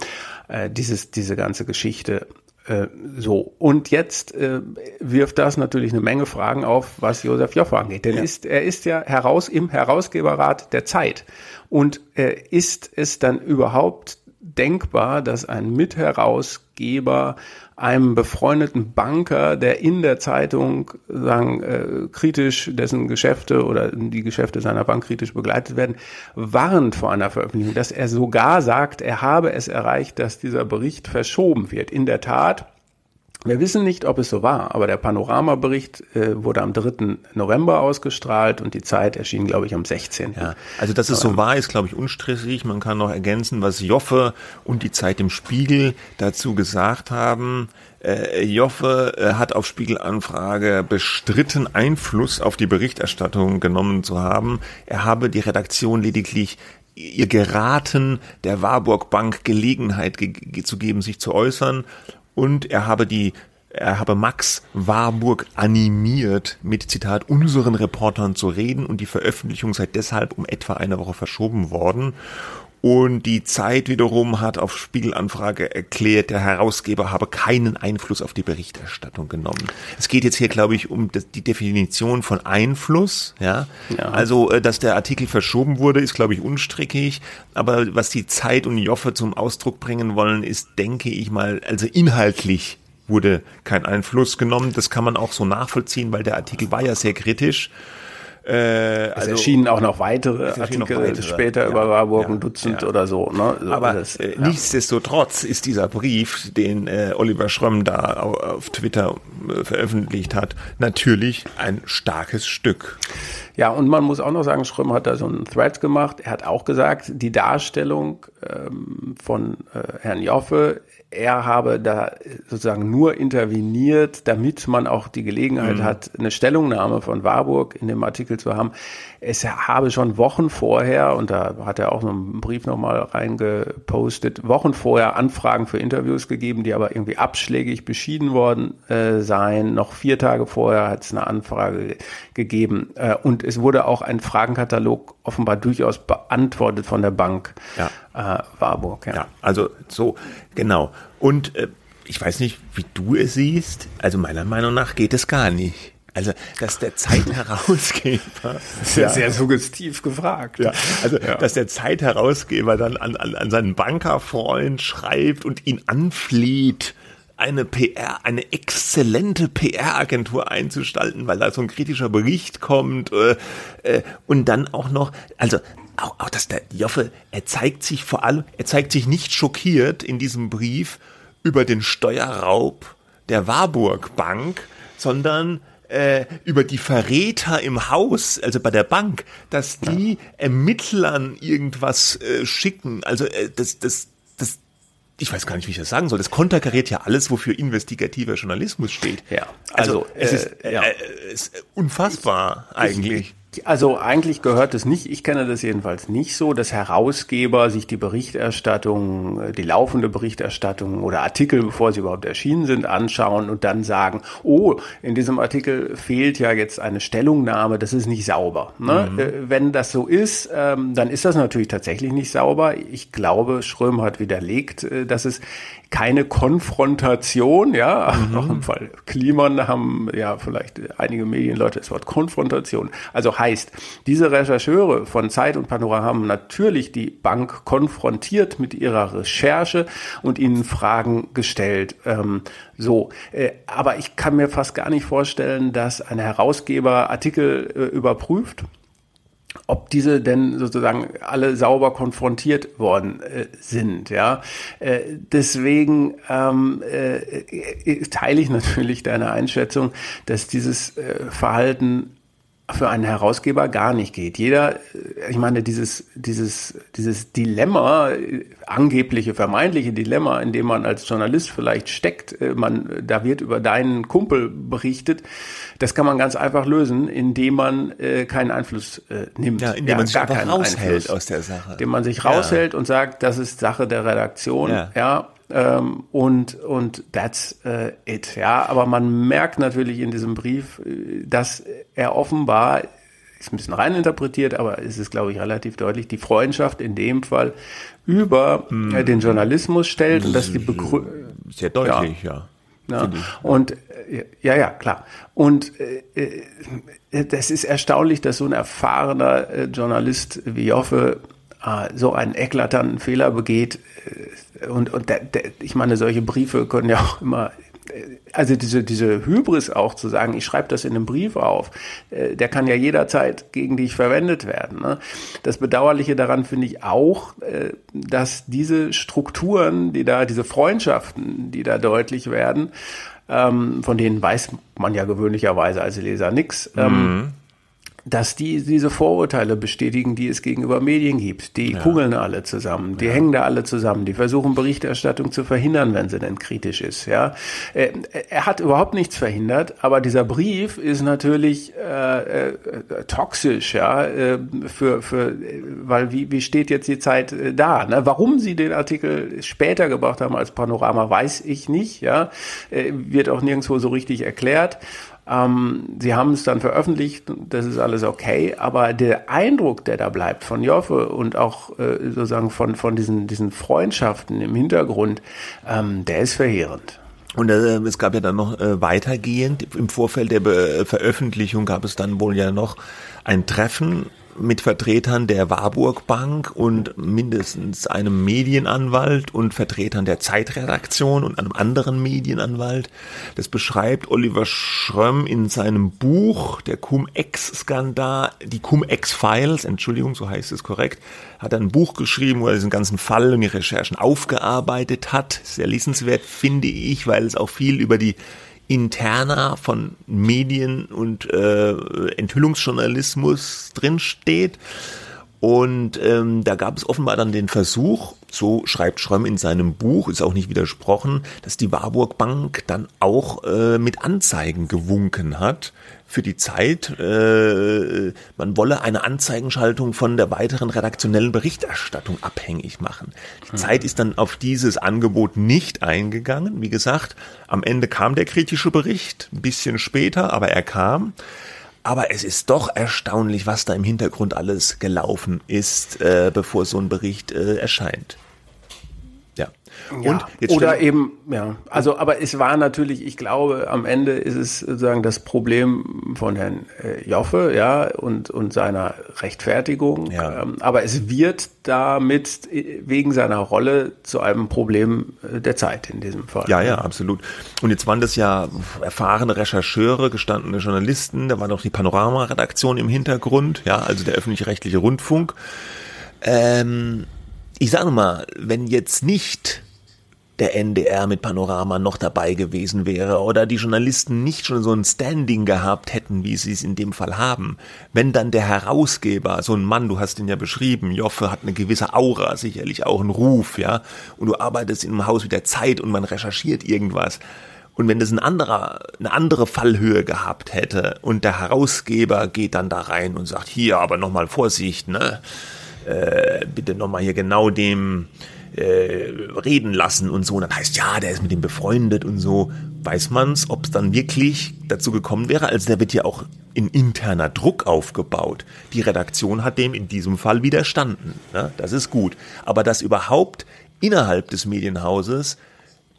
S1: äh, dieses, diese ganze Geschichte. Äh, so, und jetzt äh, wirft das natürlich eine Menge Fragen auf, was Josef Joffe angeht. Denn ja. ist, er ist ja heraus im Herausgeberrat der Zeit. Und äh, ist es dann überhaupt denkbar, dass ein Mitherausgeber einem befreundeten Banker, der in der Zeitung sagen äh, kritisch dessen Geschäfte oder die Geschäfte seiner Bank kritisch begleitet werden, warnt vor einer Veröffentlichung, dass er sogar sagt, er habe es erreicht, dass dieser Bericht verschoben wird. In der Tat wir wissen nicht, ob es so war, aber der Panoramabericht äh, wurde am 3. November ausgestrahlt und die Zeit erschien, glaube ich, am 16.
S2: Ja, also dass es so war, ist, glaube ich, unstrittig. Man kann noch ergänzen, was Joffe und die Zeit im Spiegel dazu gesagt haben. Äh, Joffe äh, hat auf Spiegelanfrage bestritten, Einfluss auf die Berichterstattung genommen zu haben. Er habe die Redaktion lediglich ihr geraten, der Warburg Bank Gelegenheit ge zu geben, sich zu äußern und er habe die er habe Max Warburg animiert, mit Zitat unseren Reportern zu reden und die Veröffentlichung sei deshalb um etwa eine Woche verschoben worden. Und die Zeit wiederum hat auf Spiegelanfrage erklärt, der Herausgeber habe keinen Einfluss auf die Berichterstattung genommen. Es geht jetzt hier, glaube ich, um die Definition von Einfluss. Ja? ja. Also, äh, dass der Artikel verschoben wurde, ist, glaube ich, unstrickig. Aber was die Zeit und Joffe zum Ausdruck bringen wollen, ist, denke ich mal, also inhaltlich wurde kein Einfluss genommen. Das kann man auch so nachvollziehen, weil der Artikel war ja sehr kritisch.
S1: Äh, es also, erschienen auch noch weitere Artikel noch weitere. später ja, über Warburg, ja, ein Dutzend ja. oder so. Ne?
S2: so Aber das, äh, nichtsdestotrotz ist dieser Brief, den äh, Oliver Schrömm da auf, auf Twitter äh, veröffentlicht hat, natürlich ein starkes Stück.
S1: Ja, und man muss auch noch sagen, Schrömm hat da so einen Thread gemacht. Er hat auch gesagt, die Darstellung ähm, von äh, Herrn Joffe er habe da sozusagen nur interveniert, damit man auch die Gelegenheit mhm. hat, eine Stellungnahme von Warburg in dem Artikel zu haben. Es habe schon Wochen vorher, und da hat er auch noch einen Brief nochmal reingepostet, Wochen vorher Anfragen für Interviews gegeben, die aber irgendwie abschlägig beschieden worden äh, seien. Noch vier Tage vorher hat es eine Anfrage gegeben. Äh, und es wurde auch ein Fragenkatalog offenbar durchaus beantwortet von der Bank.
S2: Ja äh, Warburg. Ja. ja, also so, genau. Und äh, ich weiß nicht, wie du es siehst. Also meiner Meinung nach geht es gar nicht. Also, dass der Zeitherausgeber. [laughs]
S1: sehr, ja, sehr suggestiv gefragt.
S2: Ja, also, ja. dass der Zeitherausgeber dann an, an, an seinen Bankerfreund schreibt und ihn anfleht, eine PR, eine exzellente PR-Agentur einzustalten, weil da so ein kritischer Bericht kommt äh, äh, und dann auch noch, also auch, auch dass der Joffe, er zeigt sich vor allem, er zeigt sich nicht schockiert in diesem Brief über den Steuerraub der Warburg Bank, sondern äh, über die Verräter im Haus, also bei der Bank, dass die. Ermittlern irgendwas äh, schicken. Also äh, das, das, ich weiß gar nicht, wie ich das sagen soll. Das konterkariert ja alles, wofür investigativer Journalismus steht.
S1: Ja,
S2: also, also es ist äh, ja. Äh, ist unfassbar ich, eigentlich. Ich,
S1: also eigentlich gehört es nicht, ich kenne das jedenfalls nicht so, dass Herausgeber sich die Berichterstattung, äh, die laufende Berichterstattung oder Artikel, bevor sie überhaupt erschienen sind, anschauen und dann sagen, oh, in diesem Artikel fehlt ja jetzt eine Stellungnahme, das ist nicht sauber. Ne? Mhm. Äh, wenn das so ist, ähm, dann ist das natürlich tatsächlich nicht sauber. Ich glaube, Schröm hat widerlegt, äh, dass es keine Konfrontation, ja, mhm. auch im Fall Kliman haben ja vielleicht einige Medienleute das Wort Konfrontation. Also heißt, diese Rechercheure von Zeit und Panorama haben natürlich die Bank konfrontiert mit ihrer Recherche und ihnen Fragen gestellt. Ähm, so, äh, aber ich kann mir fast gar nicht vorstellen, dass ein Herausgeber Artikel äh, überprüft ob diese denn sozusagen alle sauber konfrontiert worden äh, sind. Ja, äh, deswegen ähm, äh, teile ich natürlich deine Einschätzung, dass dieses äh, Verhalten für einen Herausgeber gar nicht geht. Jeder, äh, ich meine, dieses, dieses, dieses Dilemma, äh, angebliche, vermeintliche Dilemma, in dem man als Journalist vielleicht steckt, äh, man, da wird über deinen Kumpel berichtet, das kann man ganz einfach lösen, indem man äh, keinen Einfluss äh, nimmt.
S2: Ja, indem ja, man sich gar keinen raushält Einfluss, aus der Sache.
S1: Indem man sich raushält ja. und sagt, das ist Sache der Redaktion, ja, ja ähm, und, und that's uh, it. Ja, aber man merkt natürlich in diesem Brief, äh, dass er offenbar, ich ist ein bisschen reininterpretiert, aber es ist, glaube ich, relativ deutlich, die Freundschaft in dem Fall über mm. den Journalismus stellt das und dass die Begrü
S2: Sehr deutlich, ja. ja.
S1: Ja. Und äh, ja, ja, klar. Und äh, äh, das ist erstaunlich, dass so ein erfahrener äh, Journalist wie Joffe äh, so einen eklatanten Fehler begeht. Und, und der, der, ich meine, solche Briefe können ja auch immer also diese, diese Hybris auch zu sagen, ich schreibe das in einem Brief auf, äh, der kann ja jederzeit gegen dich verwendet werden. Ne? Das Bedauerliche daran finde ich auch, äh, dass diese Strukturen, die da, diese Freundschaften, die da deutlich werden, ähm, von denen weiß man ja gewöhnlicherweise als Leser nichts, ähm, mhm dass die diese Vorurteile bestätigen, die es gegenüber Medien gibt. Die ja. kugeln alle zusammen, die ja. hängen da alle zusammen, die versuchen Berichterstattung zu verhindern, wenn sie denn kritisch ist. Ja, er, er hat überhaupt nichts verhindert, aber dieser Brief ist natürlich äh, äh, toxisch, ja, äh, für für, weil wie wie steht jetzt die Zeit äh, da? Ne? Warum sie den Artikel später gebracht haben als Panorama, weiß ich nicht. Ja, äh, wird auch nirgendwo so richtig erklärt. Ähm, sie haben es dann veröffentlicht, das ist alles okay, aber der Eindruck, der da bleibt von Joffe und auch äh, sozusagen von, von diesen, diesen Freundschaften im Hintergrund, ähm, der ist verheerend.
S2: Und äh, es gab ja dann noch äh, weitergehend, im Vorfeld der Be Veröffentlichung gab es dann wohl ja noch ein Treffen mit Vertretern der Warburg Bank und mindestens einem Medienanwalt und Vertretern der Zeitredaktion und einem anderen Medienanwalt. Das beschreibt Oliver Schrömm in seinem Buch, der Cum-Ex-Skandal, die Cum-Ex-Files, Entschuldigung, so heißt es korrekt, hat ein Buch geschrieben, wo er diesen ganzen Fall und die Recherchen aufgearbeitet hat. Sehr lesenswert, finde ich, weil es auch viel über die interner von Medien und äh, Enthüllungsjournalismus drinsteht. Und ähm, da gab es offenbar dann den Versuch, so schreibt Schrömm in seinem Buch, ist auch nicht widersprochen, dass die Warburg Bank dann auch äh, mit Anzeigen gewunken hat für die Zeit. Äh, man wolle eine Anzeigenschaltung von der weiteren redaktionellen Berichterstattung abhängig machen. Die mhm. Zeit ist dann auf dieses Angebot nicht eingegangen. Wie gesagt, am Ende kam der kritische Bericht, ein bisschen später, aber er kam. Aber es ist doch erstaunlich, was da im Hintergrund alles gelaufen ist, äh, bevor so ein Bericht äh, erscheint.
S1: Ja, oder eben, ja, also, aber es war natürlich, ich glaube, am Ende ist es sozusagen das Problem von Herrn äh, Joffe, ja, und, und seiner Rechtfertigung. Ja. Ähm, aber es wird damit äh, wegen seiner Rolle zu einem Problem äh, der Zeit in diesem Fall.
S2: Ja, ja, absolut. Und jetzt waren das ja erfahrene Rechercheure, gestandene Journalisten, da war noch die Panorama-Redaktion im Hintergrund, ja, also der öffentlich-rechtliche Rundfunk. Ähm, ich sage mal, wenn jetzt nicht der NDR mit Panorama noch dabei gewesen wäre oder die Journalisten nicht schon so ein Standing gehabt hätten, wie sie es in dem Fall haben. Wenn dann der Herausgeber, so ein Mann, du hast ihn ja beschrieben, Joffe hat eine gewisse Aura, sicherlich auch einen Ruf, ja, und du arbeitest in einem Haus wie der Zeit und man recherchiert irgendwas. Und wenn das ein anderer, eine andere Fallhöhe gehabt hätte und der Herausgeber geht dann da rein und sagt, hier aber nochmal Vorsicht, ne, äh, bitte nochmal hier genau dem, äh, reden lassen und so. Und dann heißt, ja, der ist mit ihm befreundet und so. Weiß man's, ob es dann wirklich dazu gekommen wäre? Also da wird ja auch in interner Druck aufgebaut. Die Redaktion hat dem in diesem Fall widerstanden. Ne? Das ist gut. Aber dass überhaupt innerhalb des Medienhauses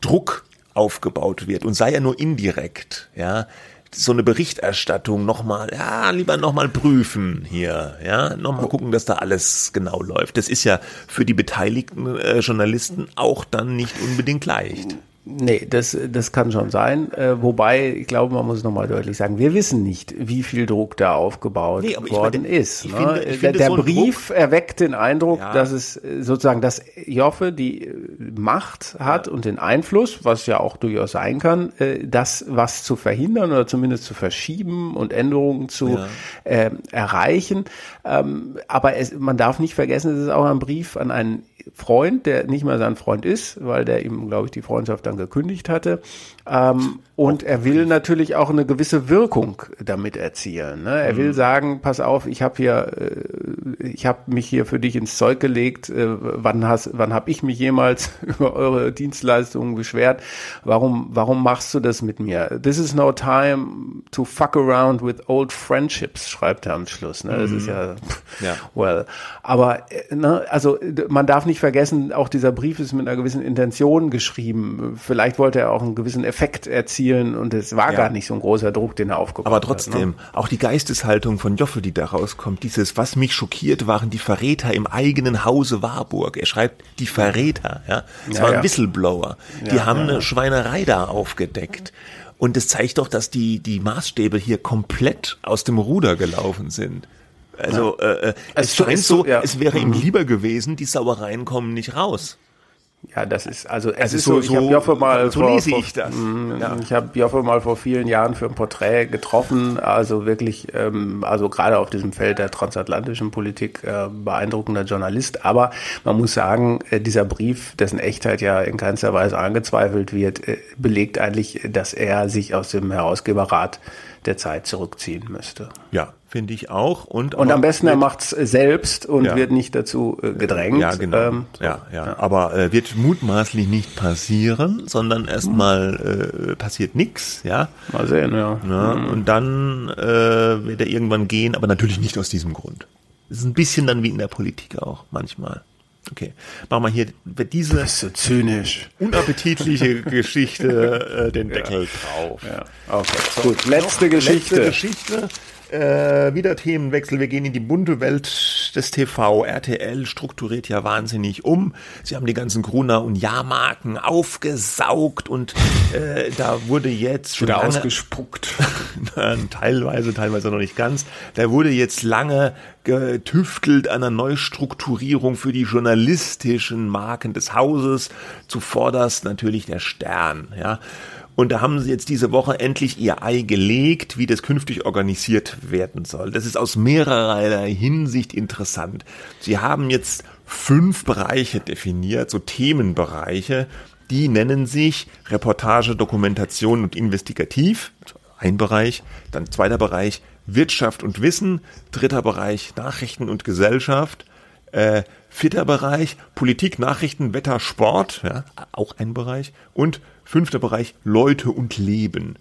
S2: Druck aufgebaut wird und sei ja nur indirekt, ja, so eine Berichterstattung nochmal, ja, lieber nochmal prüfen hier, ja, nochmal gucken, dass da alles genau läuft. Das ist ja für die beteiligten äh, Journalisten auch dann nicht unbedingt leicht.
S1: Nee, das, das kann schon sein. Äh, wobei, ich glaube, man muss nochmal deutlich sagen, wir wissen nicht, wie viel Druck da aufgebaut nee, worden meine, ist. Ne? Finde, der, finde der so Brief Druck, erweckt den Eindruck, ja. dass es äh, sozusagen, dass Joffe die äh, Macht hat ja. und den Einfluss, was ja auch durchaus sein kann, äh, das was zu verhindern oder zumindest zu verschieben und Änderungen zu ja. äh, erreichen. Ähm, aber es, man darf nicht vergessen, es ist auch ein Brief an einen Freund, der nicht mal sein Freund ist, weil der ihm, glaube ich, die Freundschaft dann dann gekündigt hatte. Ähm, und er will natürlich auch eine gewisse Wirkung damit erzielen. Ne? Er will mhm. sagen, pass auf, ich habe hier, äh, ich habe mich hier für dich ins Zeug gelegt. Äh, wann hast, wann habe ich mich jemals [laughs] über eure Dienstleistungen beschwert? Warum, warum machst du das mit mir? This is no time to fuck around with old friendships, schreibt er am Schluss. Ne? Das mhm. ist ja, ja, [laughs] well. Aber äh, ne, also man darf nicht vergessen, auch dieser Brief ist mit einer gewissen Intention geschrieben. Vielleicht wollte er auch einen gewissen Effekt erzielen und es war ja. gar nicht so ein großer Druck, den er aufgebaut
S2: hat. Aber trotzdem, hat, ne? auch die Geisteshaltung von Joffe, die da rauskommt, dieses, was mich schockiert, waren die Verräter im eigenen Hause Warburg. Er schreibt, die Verräter, ja. Es ja, waren ja. Whistleblower. Die haben eine Schweinerei da aufgedeckt. Und es zeigt doch, dass die, die Maßstäbe hier komplett aus dem Ruder gelaufen sind. Also äh, äh es, es scheint so, ja. es wäre ihm mhm. lieber gewesen, die Sauereien kommen nicht raus.
S1: Ja, das ist also es, es ist, so. Ich habe Joffe mal
S2: so vor, lese ich das.
S1: Mh, ja. Ich habe Joffe mal vor vielen Jahren für ein Porträt getroffen. Also wirklich, ähm, also gerade auf diesem Feld der transatlantischen Politik äh, beeindruckender Journalist. Aber man muss sagen, äh, dieser Brief, dessen Echtheit ja in keinster Weise angezweifelt wird, äh, belegt eigentlich, dass er sich aus dem Herausgeberrat der Zeit zurückziehen müsste.
S2: Ja, finde ich auch. Und,
S1: und am besten, er macht es selbst und ja. wird nicht dazu äh, gedrängt.
S2: Ja, genau. Ähm, so. ja, ja, ja, Aber äh, wird mutmaßlich nicht passieren, sondern erstmal äh, passiert nichts. Ja?
S1: Mal sehen, ja.
S2: ja mhm. Und dann äh, wird er irgendwann gehen, aber natürlich nicht aus diesem Grund. Es ist ein bisschen dann wie in der Politik auch manchmal. Okay, machen wir hier diese
S1: so zynisch.
S2: unappetitliche [laughs] Geschichte äh, den Deckel ja. drauf.
S1: Ja. Okay, so, gut. Letzte Geschichte.
S2: Letzte Geschichte. Äh, wieder Themenwechsel. Wir gehen in die bunte Welt des TV. RTL strukturiert ja wahnsinnig um. Sie haben die ganzen Gruner und Jahrmarken aufgesaugt und äh, da wurde jetzt
S1: schon wieder lange, ausgespuckt. [laughs]
S2: teilweise, teilweise noch nicht ganz. Da wurde jetzt lange getüftelt an einer Neustrukturierung für die journalistischen Marken des Hauses. Zuvorderst natürlich der Stern. Ja. Und da haben sie jetzt diese Woche endlich ihr Ei gelegt, wie das künftig organisiert werden soll. Das ist aus mehrerer Hinsicht interessant. Sie haben jetzt fünf Bereiche definiert, so Themenbereiche, die nennen sich Reportage, Dokumentation und Investigativ. Ein Bereich, dann zweiter Bereich Wirtschaft und Wissen, dritter Bereich Nachrichten und Gesellschaft, äh, vierter Bereich Politik, Nachrichten, Wetter, Sport, ja, auch ein Bereich und Fünfter Bereich Leute und Leben.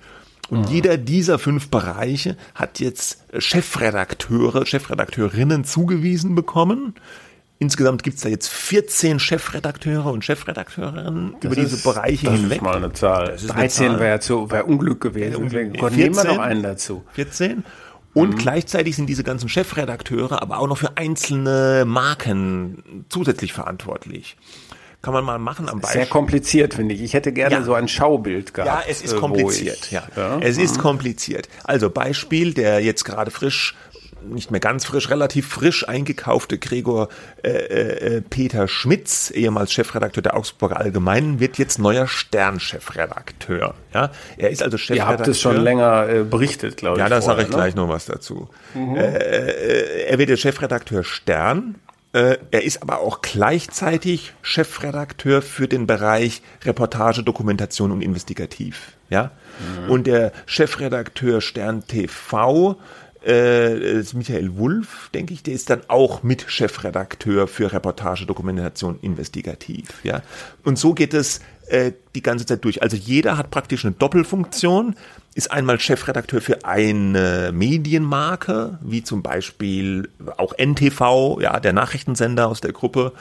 S2: Und mhm. jeder dieser fünf Bereiche hat jetzt Chefredakteure, Chefredakteurinnen zugewiesen bekommen. Insgesamt gibt es da jetzt 14 Chefredakteure und Chefredakteurinnen das über ist, diese Bereiche
S1: das
S2: hinweg.
S1: Das ist mal eine Zahl. 13 wäre zu, wär Unglück gewesen.
S2: Ja, Gott, nehmen wir noch einen dazu. 14. Und mhm. gleichzeitig sind diese ganzen Chefredakteure aber auch noch für einzelne Marken zusätzlich verantwortlich. Kann man mal machen am
S1: Beispiel. Sehr kompliziert, finde ich. Ich hätte gerne ja. so ein Schaubild gehabt.
S2: Ja, es ist äh, kompliziert. Ja. ja. Es ist mhm. kompliziert. Also Beispiel, der jetzt gerade frisch nicht mehr ganz frisch, relativ frisch eingekaufte Gregor äh, äh, Peter Schmitz, ehemals Chefredakteur der Augsburger Allgemeinen, wird jetzt neuer Stern-Chefredakteur. Ja, er ist also Chefredakteur.
S1: Ihr habt es schon länger äh, berichtet, glaube ich.
S2: Ja, da sage ich ne? gleich noch was dazu. Mhm. Äh, äh er wird der Chefredakteur Stern äh, er ist aber auch gleichzeitig Chefredakteur für den Bereich Reportage, Dokumentation und Investigativ. Ja? Mhm. Und der Chefredakteur Stern TV äh, ist Michael Wulff, denke ich, der ist dann auch mit Chefredakteur für Reportage, Dokumentation, Investigativ. Ja? Und so geht es äh, die ganze Zeit durch. Also jeder hat praktisch eine Doppelfunktion, ist einmal Chefredakteur für eine Medienmarke, wie zum Beispiel auch NTV, ja, der Nachrichtensender aus der Gruppe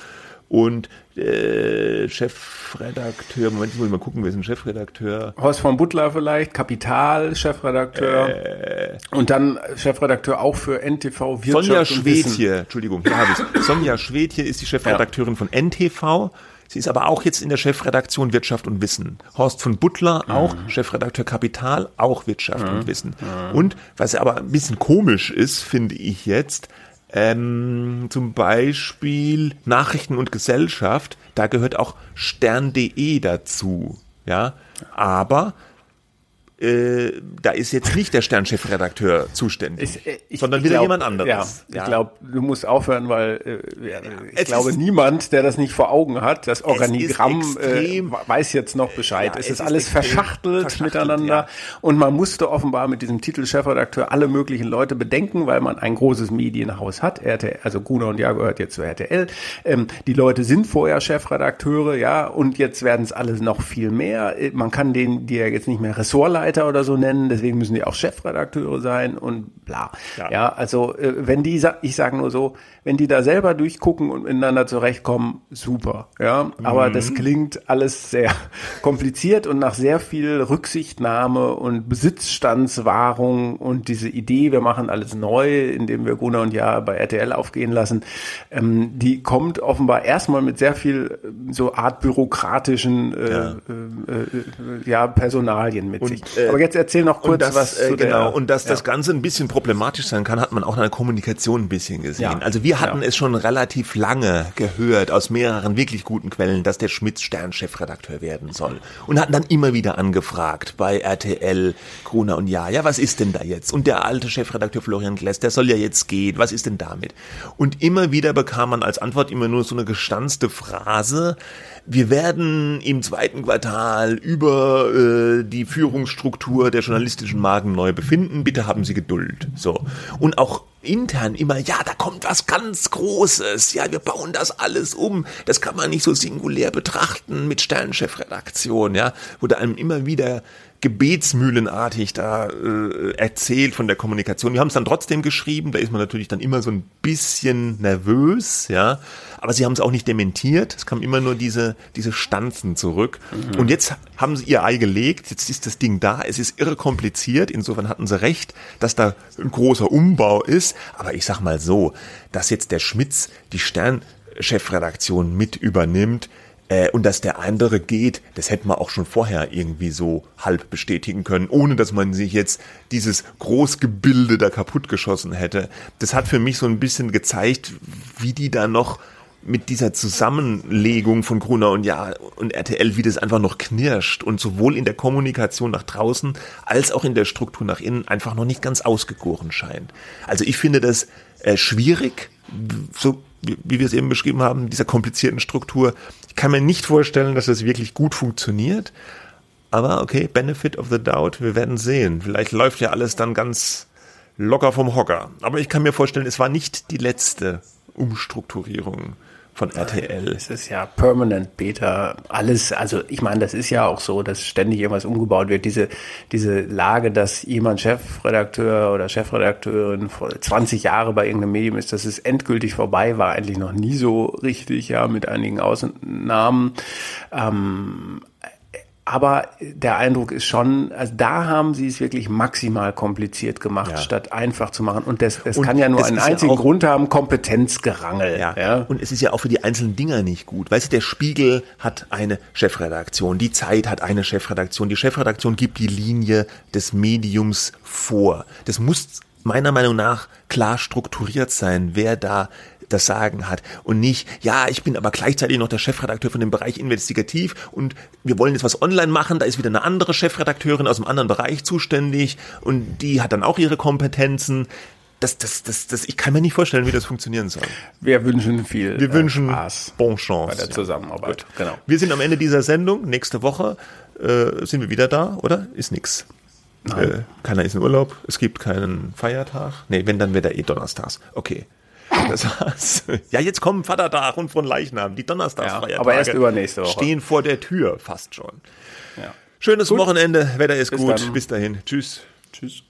S2: und äh, Chefredakteur, Moment, muss ich mal gucken, wer ist ein Chefredakteur?
S1: Horst von Butler vielleicht, Kapital, Chefredakteur äh, und dann Chefredakteur auch für NTV
S2: Wirtschaft Sonja Schwedje, Entschuldigung, hier habe ich Sonja Schwedje ist die Chefredakteurin ja. von NTV Sie ist aber auch jetzt in der Chefredaktion Wirtschaft und Wissen. Horst von Butler, auch mhm. Chefredakteur Kapital, auch Wirtschaft mhm. und Wissen. Mhm. Und was aber ein bisschen komisch ist, finde ich jetzt, ähm, zum Beispiel Nachrichten und Gesellschaft, da gehört auch stern.de dazu. Ja, aber äh, da ist jetzt nicht der Sternchefredakteur zuständig, ich, äh, ich, sondern wieder glaub, jemand anderes. Ja,
S1: ja. Ich glaube, du musst aufhören, weil äh, ja, ich glaube, niemand, der das nicht vor Augen hat, das Organigramm äh, weiß jetzt noch Bescheid. Ja, es, es, ist alles verschachtelt, verschachtelt miteinander und man musste offenbar mit diesem Titel Chefredakteur alle möglichen Leute bedenken, weil man ein großes Medienhaus hat. RTL, also Gruner und Jahr gehört jetzt zu RTL. Ähm, die Leute sind vorher Chefredakteure, ja, und jetzt werden es alles noch viel mehr. Äh, man kann den, die ja jetzt nicht mehr Ressortleiter Mitarbeiter oder so nennen, deswegen müssen die auch Chefredakteure sein und bla. Ja, ja also äh, wenn die, ich sage nur so, wenn die da selber durchgucken und miteinander zurechtkommen, super. Ja, aber mhm. das klingt alles sehr [laughs] kompliziert und nach sehr viel Rücksichtnahme und Besitzstandswahrung und diese Idee, wir machen alles neu, indem wir Gunnar und Ja bei RTL aufgehen lassen, ähm, die kommt offenbar erstmal mit sehr viel äh, so Art bürokratischen äh, ja. Äh, äh, ja, Personalien mit und, sich.
S2: Äh, aber jetzt erzähl noch kurz das, was zu genau, der, und dass ja. das Ganze ein bisschen problematisch sein kann, hat man auch in der Kommunikation ein bisschen gesehen. Ja. Also wir wir hatten ja. es schon relativ lange gehört aus mehreren wirklich guten Quellen, dass der Schmitz Stern-Chefredakteur werden soll. Und hatten dann immer wieder angefragt bei RTL, Gruner und Ja, ja, was ist denn da jetzt? Und der alte Chefredakteur Florian Gless, der soll ja jetzt gehen, was ist denn damit? Und immer wieder bekam man als Antwort immer nur so eine gestanzte Phrase, wir werden im zweiten Quartal über äh, die Führungsstruktur der journalistischen Magen neu befinden. Bitte haben Sie Geduld. So. Und auch intern immer, ja, da kommt was ganz Großes, ja, wir bauen das alles um. Das kann man nicht so singulär betrachten mit Sternchefredaktion, ja, wurde einem immer wieder gebetsmühlenartig da äh, erzählt von der Kommunikation. Wir haben es dann trotzdem geschrieben, da ist man natürlich dann immer so ein bisschen nervös, ja, aber sie haben es auch nicht dementiert, es kam immer nur diese, diese Stanzen zurück. Mhm. Und jetzt haben sie ihr Ei gelegt, jetzt ist das Ding da, es ist irre kompliziert, insofern hatten sie recht, dass da ein großer Umbau ist, aber ich sag mal so, dass jetzt der Schmitz die Sternchefredaktion mit übernimmt, äh, und dass der andere geht, das hätte man auch schon vorher irgendwie so halb bestätigen können, ohne dass man sich jetzt dieses Großgebilde da kaputtgeschossen hätte. Das hat für mich so ein bisschen gezeigt, wie die da noch mit dieser Zusammenlegung von Gruner und Ja und RTL, wie das einfach noch knirscht und sowohl in der Kommunikation nach draußen als auch in der Struktur nach innen einfach noch nicht ganz ausgegoren scheint. Also ich finde das äh, schwierig, so wie wir es eben beschrieben haben, dieser komplizierten Struktur. Ich kann mir nicht vorstellen, dass das wirklich gut funktioniert. Aber okay, Benefit of the Doubt, wir werden sehen. Vielleicht läuft ja alles dann ganz locker vom Hocker. Aber ich kann mir vorstellen, es war nicht die letzte Umstrukturierung von RTL.
S1: Es ist ja permanent Beta, alles, also ich meine, das ist ja auch so, dass ständig irgendwas umgebaut wird. Diese, diese Lage, dass jemand Chefredakteur oder Chefredakteurin vor 20 Jahre bei irgendeinem Medium ist, dass es endgültig vorbei war, eigentlich noch nie so richtig, ja, mit einigen Ausnahmen. Ähm, aber der Eindruck ist schon, also da haben sie es wirklich maximal kompliziert gemacht, ja. statt einfach zu machen. Und das, das und kann ja nur einen einzigen ja Grund haben, Kompetenzgerangel.
S2: Ja. ja. Und es ist ja auch für die einzelnen Dinger nicht gut. Weißt du, der Spiegel hat eine Chefredaktion, die Zeit hat eine Chefredaktion, die Chefredaktion gibt die Linie des Mediums vor. Das muss meiner Meinung nach klar strukturiert sein, wer da das Sagen hat und nicht, ja, ich bin aber gleichzeitig noch der Chefredakteur von dem Bereich Investigativ und wir wollen jetzt was online machen, da ist wieder eine andere Chefredakteurin aus einem anderen Bereich zuständig und die hat dann auch ihre Kompetenzen. Das, das, das, das, ich kann mir nicht vorstellen, wie das funktionieren soll.
S1: Wir wünschen viel
S2: Wir wünschen Spaß bon chance
S1: bei der Zusammenarbeit.
S2: Ja. Genau. Wir sind am Ende dieser Sendung. Nächste Woche äh, sind wir wieder da, oder? Ist nix. Äh, keiner ist in Urlaub. Es gibt keinen Feiertag. Nee, wenn, dann wird er eh donnerstags. Okay. [laughs] Das war's. Ja, jetzt kommen Vatertag und von Leichnam, die Donnerstagsfeiertage. Ja,
S1: aber erst übernächste Woche.
S2: Stehen vor der Tür, fast schon. Ja. Schönes gut. Wochenende, Wetter ist Bis gut. Dann. Bis dahin. Tschüss. Tschüss.